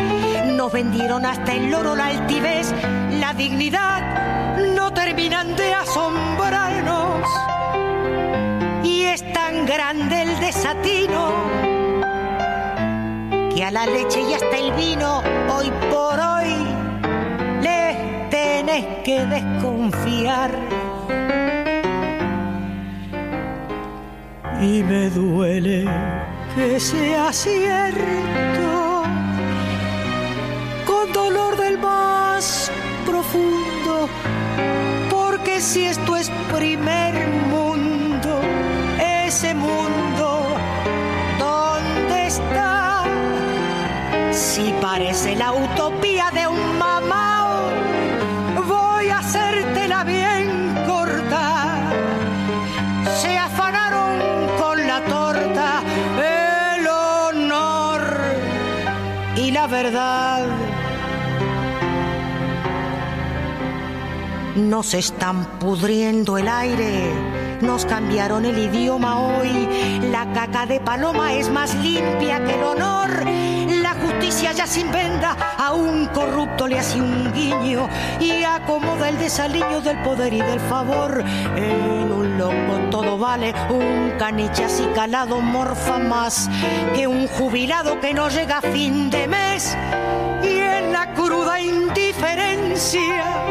S16: Nos vendieron hasta el oro, la altivez, la dignidad. No terminan de asombrarnos y es tan grande el desatino que a la leche y hasta el vino hoy por hoy que desconfiar. Y me duele que sea cierto, con dolor del más profundo, porque si esto es primer mundo, ese mundo, ¿dónde está? Si parece la utopía de un mamá, Nos están pudriendo el aire, nos cambiaron el idioma hoy. La caca de paloma es más limpia que el honor. La justicia ya sin venda, a un corrupto le hace un guiño y acomoda el desaliño del poder y del favor. En un loco todo vale, un caniche así calado morfa más que un jubilado que no llega a fin de mes. Y en la cruda indiferencia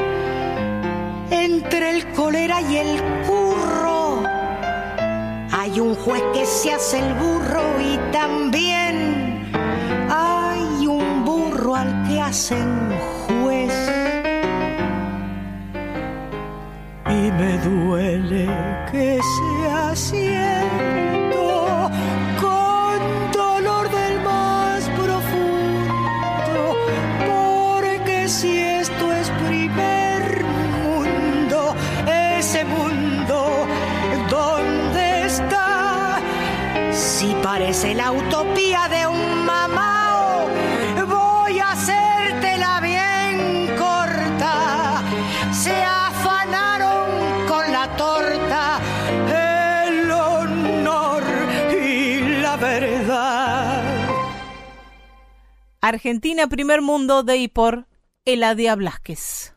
S16: entre el cólera y el curro. Hay un juez que se hace el burro y también hay un burro al que hacen juez. Y me duele que sea cierto parece la utopía de un mamao, voy a hacértela bien corta. Se afanaron con la torta, el honor y la verdad.
S1: Argentina, primer mundo de y por Eladia Blasquez.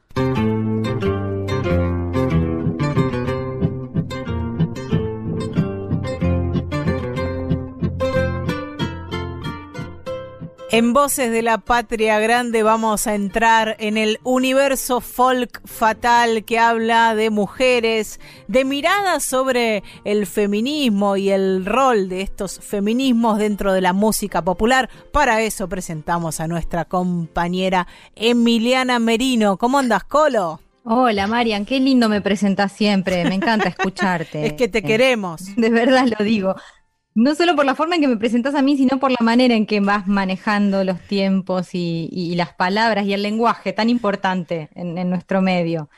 S1: En Voces de la Patria Grande vamos a entrar en el universo folk fatal que habla de mujeres, de miradas sobre el feminismo y el rol de estos feminismos dentro de la música popular. Para eso presentamos a nuestra compañera Emiliana Merino. ¿Cómo andas, Colo?
S17: Hola Marian, qué lindo me presentas siempre, me encanta escucharte.
S1: Es que te
S17: Eh,
S1: queremos.
S17: De verdad lo digo. No solo por la forma en que me presentas a mí, sino por la manera en que vas manejando los tiempos y, y las palabras y el lenguaje tan importante en, en nuestro medio.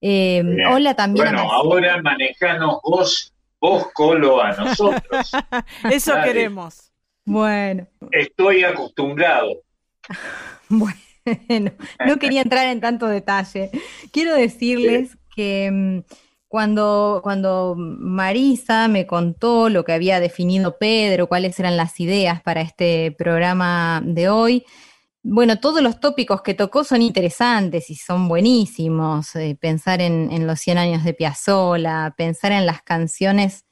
S17: Eh, hola también
S2: Bueno, ahora manejanos vos, vos Colo a nosotros.
S1: Eso
S2: Dale.
S1: queremos.
S17: Bueno,
S2: Estoy acostumbrado.
S17: bueno, no quería entrar en tanto detalle. Quiero decirles que mm, cuando, cuando Marisa me contó lo que había definido Pedro, cuáles eran las ideas para este programa de hoy, bueno, todos los tópicos que tocó son interesantes y son buenísimos. eh, pensar en, en los 100 años de Piazzolla, pensar en las canciones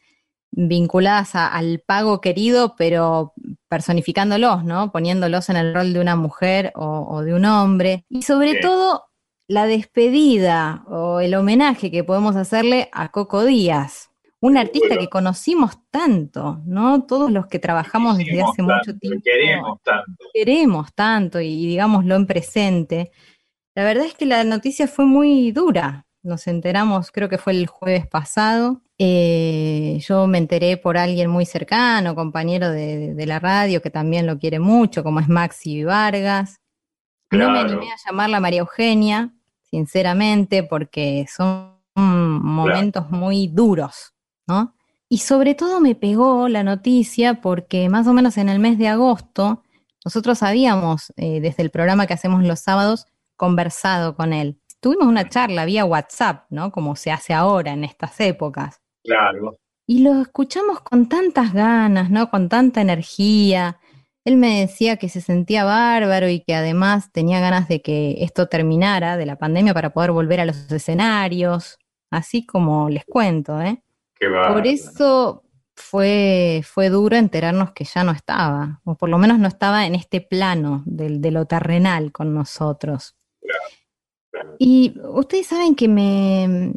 S17: vinculadas a- al pago querido, pero personificándolos, ¿no? Poniéndolos en el rol de una mujer o, o de un hombre. Y sobre
S13: Sí.
S17: todo, la despedida o el homenaje que podemos hacerle a Coco Díaz, un artista que conocimos tanto, ¿no? Todos los que trabajamos desde hace mucho tiempo
S2: Queremos tanto.
S17: queremos tanto y digámoslo en presente. La verdad es que la noticia fue muy dura. Nos enteramos, creo que fue el jueves pasado. Eh, yo me enteré por alguien muy cercano, compañero de, de- de la radio, que también lo quiere mucho, como es Maxi Vargas. No me animé a llamarla María Eugenia, sinceramente, porque son momentos muy duros, ¿no? Y sobre todo me pegó la noticia porque más o menos en el mes de agosto nosotros habíamos, eh, desde el programa que hacemos los sábados, conversado con él. Tuvimos una charla vía WhatsApp, ¿no? Como se hace ahora en estas épocas.
S2: Claro.
S17: Y lo escuchamos con tantas ganas, ¿no? Con tanta energía. Él me decía que se sentía bárbaro y que además tenía ganas de que esto terminara de la pandemia para poder volver a los escenarios, así como les cuento, ¿eh?
S2: Qué.
S17: Por eso fue, fue duro enterarnos que ya no estaba, o por lo menos no estaba en este plano del- de lo terrenal con nosotros. Y ustedes saben que me,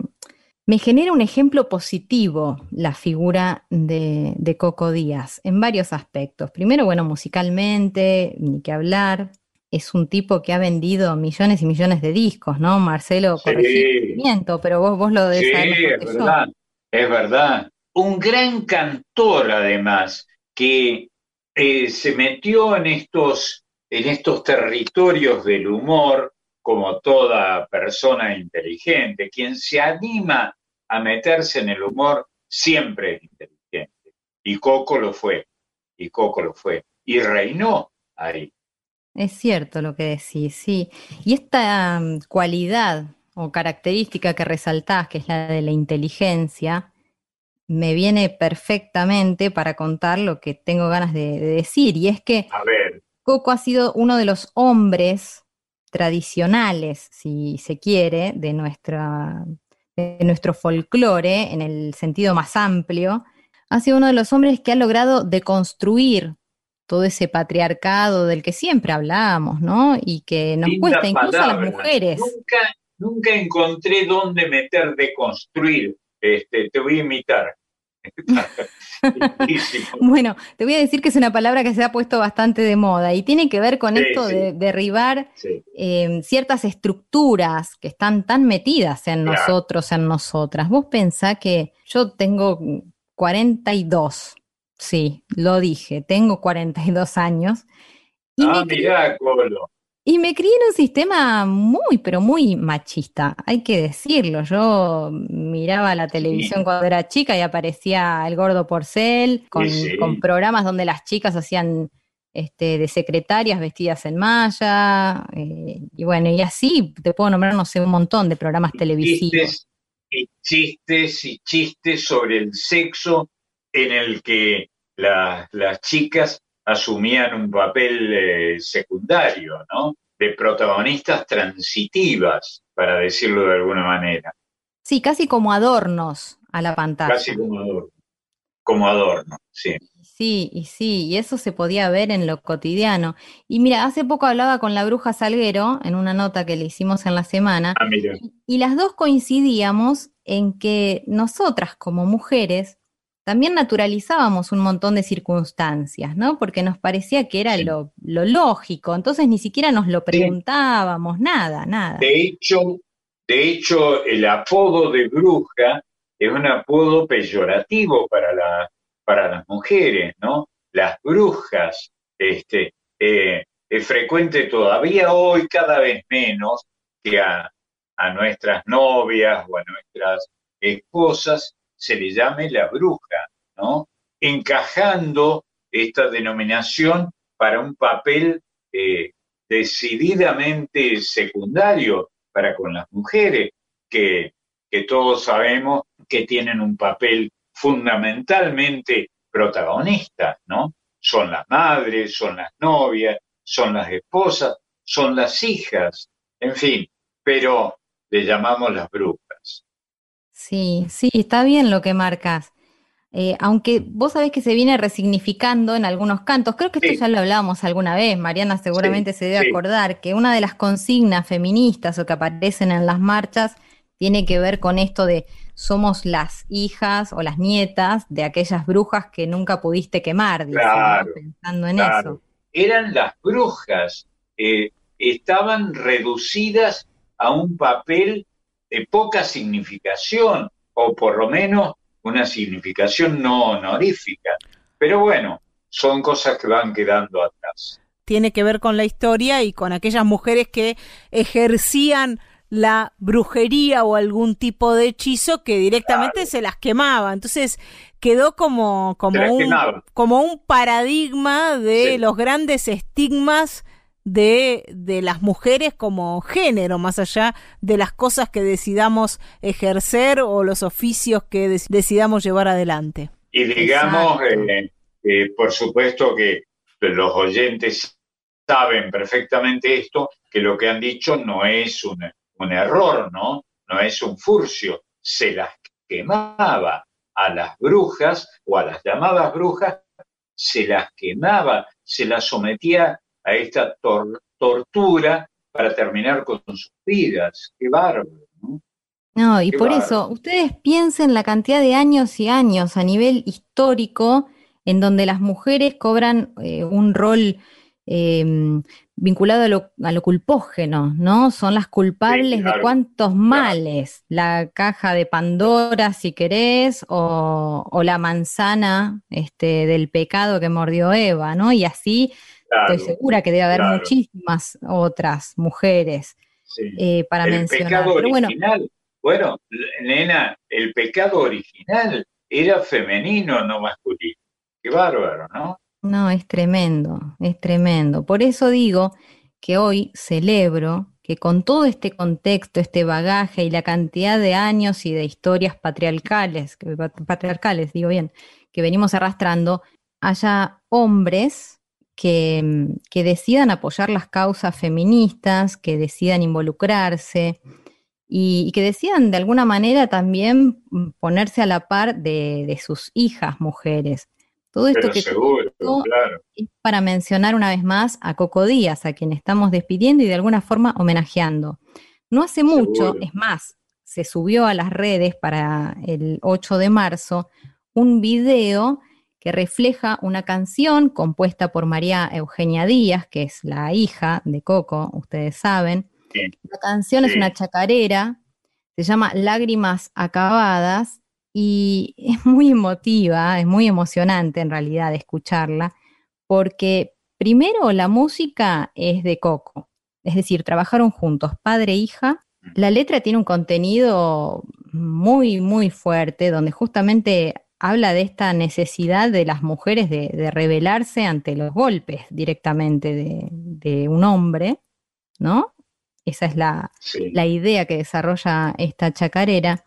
S17: me genera un ejemplo positivo la figura de, de Coco Díaz en varios aspectos. Primero, bueno, musicalmente, ni que hablar. Es un tipo que ha vendido millones y millones de discos, ¿no? Marcelo, corregí, miento, pero vos, vos lo
S2: Sí,
S17: saber mejor
S2: es
S17: yo.
S2: verdad, es verdad. Un gran cantor, además, que eh, se metió en estos, en estos territorios del humor, como toda persona inteligente. Quien se anima a meterse en el humor siempre es inteligente. Y Coco lo fue, y Coco lo fue. Y reinó ahí.
S17: es cierto lo que decís, sí. Y esta um, cualidad o característica que resaltás, que es la de la inteligencia, me viene perfectamente para contar lo que tengo ganas de, de decir. Y es que
S2: A ver,
S17: Coco ha sido uno de los hombres tradicionales, si se quiere, de, nuestra, de nuestro folclore, en el sentido más amplio. Ha sido uno de los hombres que ha logrado deconstruir todo ese patriarcado del que siempre hablábamos, ¿no? Y que nos
S2: linda
S17: cuesta incluso a las mujeres.
S2: Nunca, nunca encontré dónde meter de construir. Este, te voy a imitar.
S17: Bueno, te voy a decir que es una palabra que se ha puesto bastante de moda y tiene que ver con
S2: Sí,
S17: esto
S2: sí.
S17: de derribar
S2: Sí.
S17: eh, ciertas estructuras que están tan metidas en
S2: Claro.
S17: nosotros, en nosotras. Vos pensá que yo tengo 42, sí, lo dije, tengo 42 años y,
S2: Ah, mirá, Colo.
S17: Y me crié en un sistema muy, pero muy machista, hay que decirlo. Yo miraba la televisión cuando era chica y aparecía el gordo porcel con,
S2: Sí, sí.
S17: con programas donde las chicas hacían este, de secretarias vestidas en malla, eh, y bueno, y así te puedo nombrar, no sé, un montón de programas televisivos.
S2: Chistes y chistes y chistes sobre el sexo en el que la- las chicas asumían un papel eh, secundario, ¿no? De protagonistas transitivas, para decirlo de alguna manera,
S17: Sí, casi como adornos a la pantalla.
S2: casi como adorno. Como adorno, sí.
S17: Sí, y sí, y eso se podía ver en lo cotidiano. Y mira, hace poco hablaba con la bruja Salguero en una nota que le hicimos en la semana,
S2: Ah, mira.
S17: y las dos coincidíamos en que nosotras como mujeres también naturalizábamos un montón de circunstancias, ¿no? Porque nos parecía que era lo, lo lógico, entonces ni siquiera nos lo preguntábamos, nada, nada.
S2: De hecho, de hecho, el apodo de bruja es un apodo peyorativo para, la, para las mujeres, ¿no? Las brujas, este, eh, es frecuente todavía hoy, cada vez menos, que a, a nuestras novias o a nuestras esposas se le llame la bruja, ¿no? Encajando esta denominación para un papel eh, decididamente secundario para con las mujeres, que, que todos sabemos que tienen un papel fundamentalmente protagonista, ¿no? Son las madres, son las novias, son las esposas, son las hijas, en fin, pero le llamamos las brujas.
S17: Sí, sí, está bien lo que marcas. Eh, aunque vos sabés que se viene resignificando en algunos cantos, creo que esto ya lo hablábamos alguna vez, Mariana seguramente se debe
S2: sí.
S17: acordar, que una de las consignas feministas o que aparecen en las marchas tiene que ver con esto de somos las hijas o las nietas de aquellas brujas que nunca pudiste quemar.
S2: Claro,
S17: pensando en
S2: claro.
S17: eso.
S2: Eran las brujas, eh, estaban reducidas a un papel de poca significación, o por lo menos una significación no honorífica. Pero bueno, son cosas que van quedando atrás.
S1: tiene que ver con la historia y con aquellas mujeres que ejercían la brujería o algún tipo de hechizo que directamente se las quemaba. Entonces quedó como, como, un,
S2: quemaba.
S1: como un paradigma de los grandes estigmas de, de las mujeres como género, más allá de las cosas que decidamos ejercer o los oficios que dec- decidamos llevar adelante.
S2: Y digamos, eh, eh, por supuesto que los oyentes saben perfectamente esto, que lo que han dicho no es un, un error, ¿no? No es un furcio. Se las quemaba a las brujas o a las llamadas brujas, se las quemaba, se las sometía a esta tor- tortura para terminar con sus vidas. Qué bárbaro.
S17: No, y
S2: Qué
S17: por
S2: bárbaro.
S17: eso, ustedes piensen la cantidad de años y años a nivel histórico en donde las mujeres cobran eh, un rol eh, vinculado a lo, a lo culpógeno, ¿no? Son las culpables de
S2: claro,
S17: cuántos males, la caja de Pandora, si querés, o, o la manzana este, del pecado que mordió Eva, ¿no? Y así
S2: Claro,
S17: estoy segura que debe haber
S2: claro.
S17: muchísimas otras mujeres
S2: Sí.
S17: eh, para
S2: el
S17: mencionar.
S2: pecado
S17: Pero bueno,
S2: original. Bueno, nena, el pecado original era femenino, no masculino. Qué bárbaro, ¿no?
S17: No, es tremendo, es tremendo. Por eso digo que hoy celebro que con todo este contexto, este bagaje y la cantidad de años y de historias patriarcales, patriarcales, digo bien, que venimos arrastrando, haya hombres que, que decidan apoyar las causas feministas, que decidan involucrarse y, que decidan de alguna manera también ponerse a la par de, de sus hijas mujeres. Todo esto que
S2: seguro, claro.
S17: es para mencionar una vez más a Coco Díaz, a quien estamos despidiendo y de alguna forma homenajeando. No hace mucho, es más, se subió a las redes para el 8 de marzo un video que refleja una canción compuesta por María Eugenia Díaz, que es la hija de Coco, ustedes saben. La canción es una chacarera, se llama Lágrimas Acabadas y es muy emotiva, es muy emocionante en realidad escucharla, porque primero la música es de Coco, es decir, trabajaron juntos, padre e hija. La letra tiene un contenido muy, muy fuerte, donde justamente habla de esta necesidad de las mujeres de, rebelarse ante los golpes directamente de, un hombre, ¿no? Esa es la, la idea que desarrolla esta chacarera.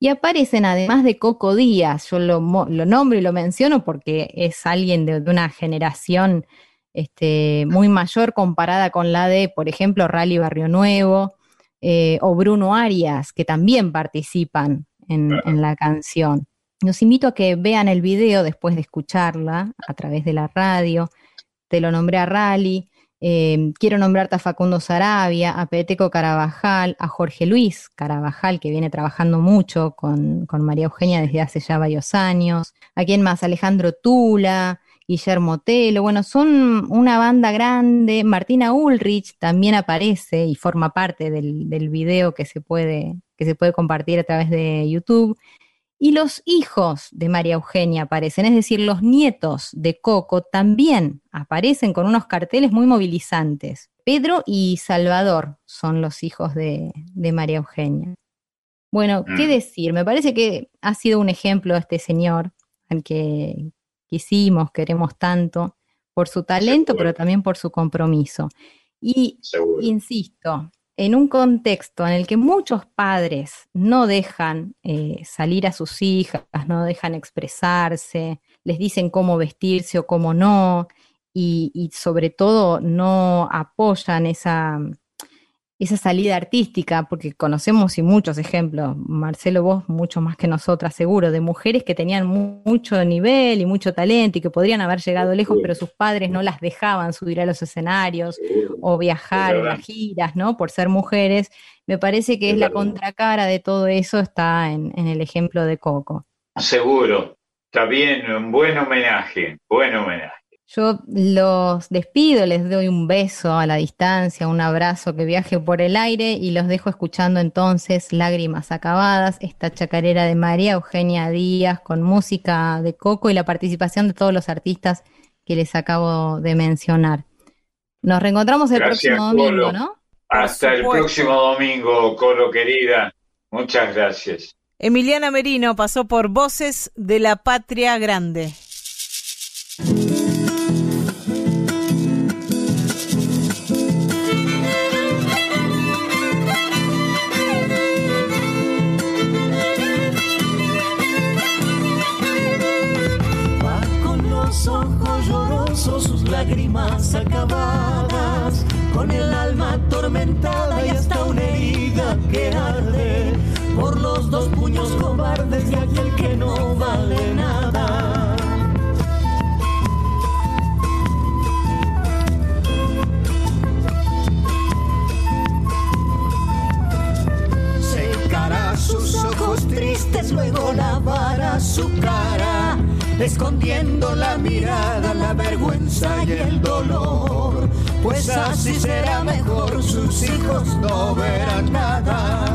S17: Y aparecen, además de Coco Díaz, yo lo, lo nombro y lo menciono porque es alguien de, una generación este, muy mayor comparada con la de, por ejemplo, Rally Barrio Nuevo eh, o Bruno Arias, que también participan en, en la canción. Los invito a que vean el video después de escucharla a través de la radio. Te lo nombré a Rally. Eh, quiero nombrarte a Facundo Sarabia, a Peteco Carabajal, a Jorge Luis Carabajal, que viene trabajando mucho con, María Eugenia desde hace ya varios años. ¿A quién más? Alejandro Tula, Guillermo Telo. Bueno, son una banda grande. Martina Ulrich también aparece y forma parte del, del video que se, puede, que se puede compartir a través de YouTube. Y los hijos de María Eugenia aparecen, es decir, los nietos de Coco también aparecen con unos carteles muy movilizantes. Pedro y Salvador son los hijos de, María Eugenia. Bueno, ¿qué mm. decir? Me parece que ha sido un ejemplo este señor al que quisimos, queremos tanto, por su talento, pero también por su compromiso. Y insisto, en un contexto en el que muchos padres no dejan eh, salir a sus hijas, no dejan expresarse, les dicen cómo vestirse o cómo no, y sobre todo no apoyan esa, esa salida artística, porque conocemos y muchos ejemplos, Marcelo, vos mucho más que nosotras seguro, de mujeres que tenían mucho nivel y mucho talento y que podrían haber llegado lejos, pero sus padres no las dejaban subir a los escenarios o viajar en las giras, ¿no? Por ser mujeres. Me parece que es la contracara de todo eso, está en, en el ejemplo de Coco.
S2: Seguro, está bien, un buen homenaje, buen homenaje.
S17: Yo los despido, les doy un beso a la distancia, un abrazo que viaje por el aire y los dejo escuchando entonces Lágrimas Acabadas, esta chacarera de María Eugenia Díaz con música de Coco y la participación de todos los artistas que les acabo de mencionar. Nos reencontramos el próximo domingo, ¿no?
S2: Hasta el próximo domingo, Colo querida. Muchas gracias.
S1: Emiliana Merino pasó por Voces de la Patria Grande.
S13: Lágrimas acabadas, con el alma atormentada y hasta una herida que arde por los dos puños cobardes de aquel que no vale nada. Sus ojos tristes, luego lavará su cara escondiendo la mirada, la vergüenza y el dolor, pues así será mejor, sus hijos no verán nada.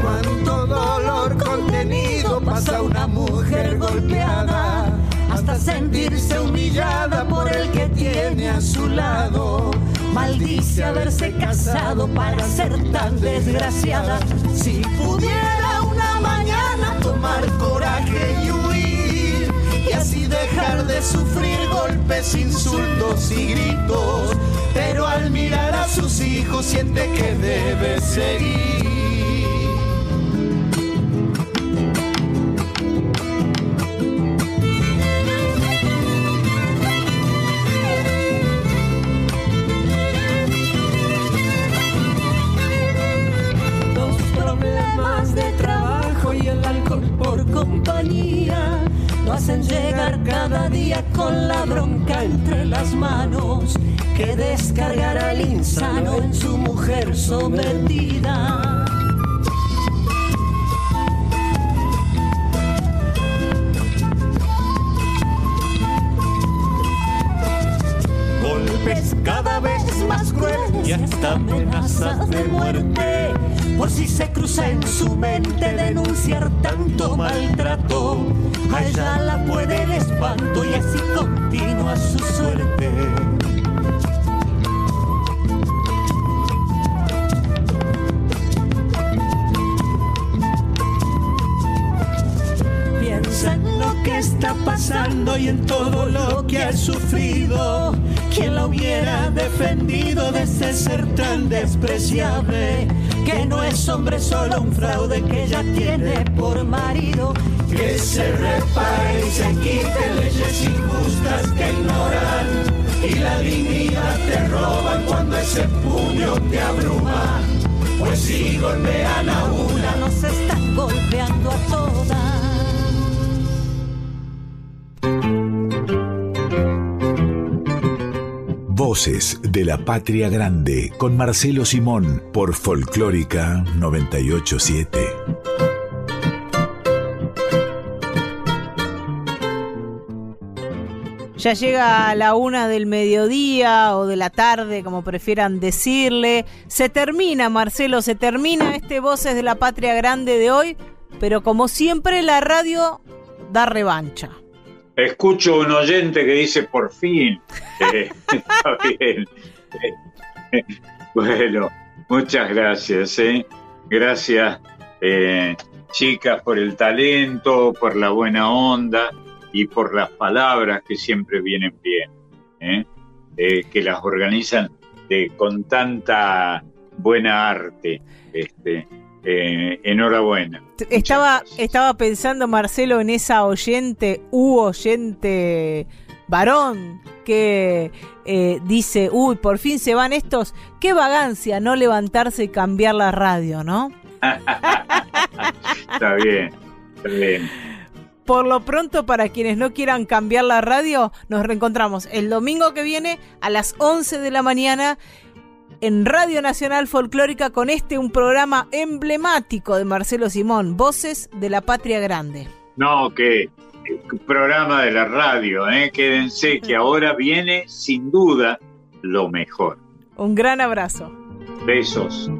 S13: Cuánto dolor contenido pasa una mujer golpeada hasta sentirse humillada por el que tiene a su lado maldice haberse casado para ser tan desgraciada. Si pudiera una mañana tomar coraje y huir, y así dejar de sufrir golpes, insultos y gritos, pero al mirar a sus hijos siente que debe seguir. Por compañía lo hacen llegar cada día con la bronca entre las manos que descargará al insano en su mujer sometida. Golpes cada vez más crueles y hasta amenazas de muerte. Por si se cruza en su mente denunciar tanto maltrato, a ella la puede el espanto y así continúa su suerte. Está pasando y en todo lo que ha sufrido. ¿Quién la hubiera defendido de ese ser tan despreciable? Que no es hombre, solo un fraude que ella tiene por marido. Que se repare y se quite leyes injustas que ignoran. Y la dignidad te roban cuando ese puño te abruma. Pues si golpean a una, nos están golpeando a todas.
S11: Voces de la Patria Grande con Marcelo Simón por Folclórica 987.
S1: Ya llega la una del mediodía o de la tarde, como prefieran decirle. Se termina, Marcelo, se termina este Voces de la Patria Grande de hoy, pero como siempre la radio da revancha.
S2: Escucho un oyente que dice por fin. Eh, está bien. Eh, bueno, muchas gracias. eh. Gracias, eh, chicas, por el talento, por la buena onda y por las palabras que siempre vienen bien, que las organizan de- con tanta buena arte. Este, eh, enhorabuena.
S1: Estaba, estaba pensando, Marcelo, en esa oyente, u oyente varón, que eh, dice, uy, por fin se van estos. Qué vagancia no levantarse y cambiar la radio, ¿no?
S2: Está bien, está bien.
S1: Por lo pronto, para quienes no quieran cambiar la radio, nos reencontramos el domingo que viene a las 11 de la mañana en Radio Nacional Folclórica con este, un programa emblemático de Marcelo Simón, Voces de la Patria Grande.
S2: No, que eh, programa de la radio, ¿eh? quédense que ahora viene sin duda lo mejor.
S1: Un gran abrazo.
S2: Besos.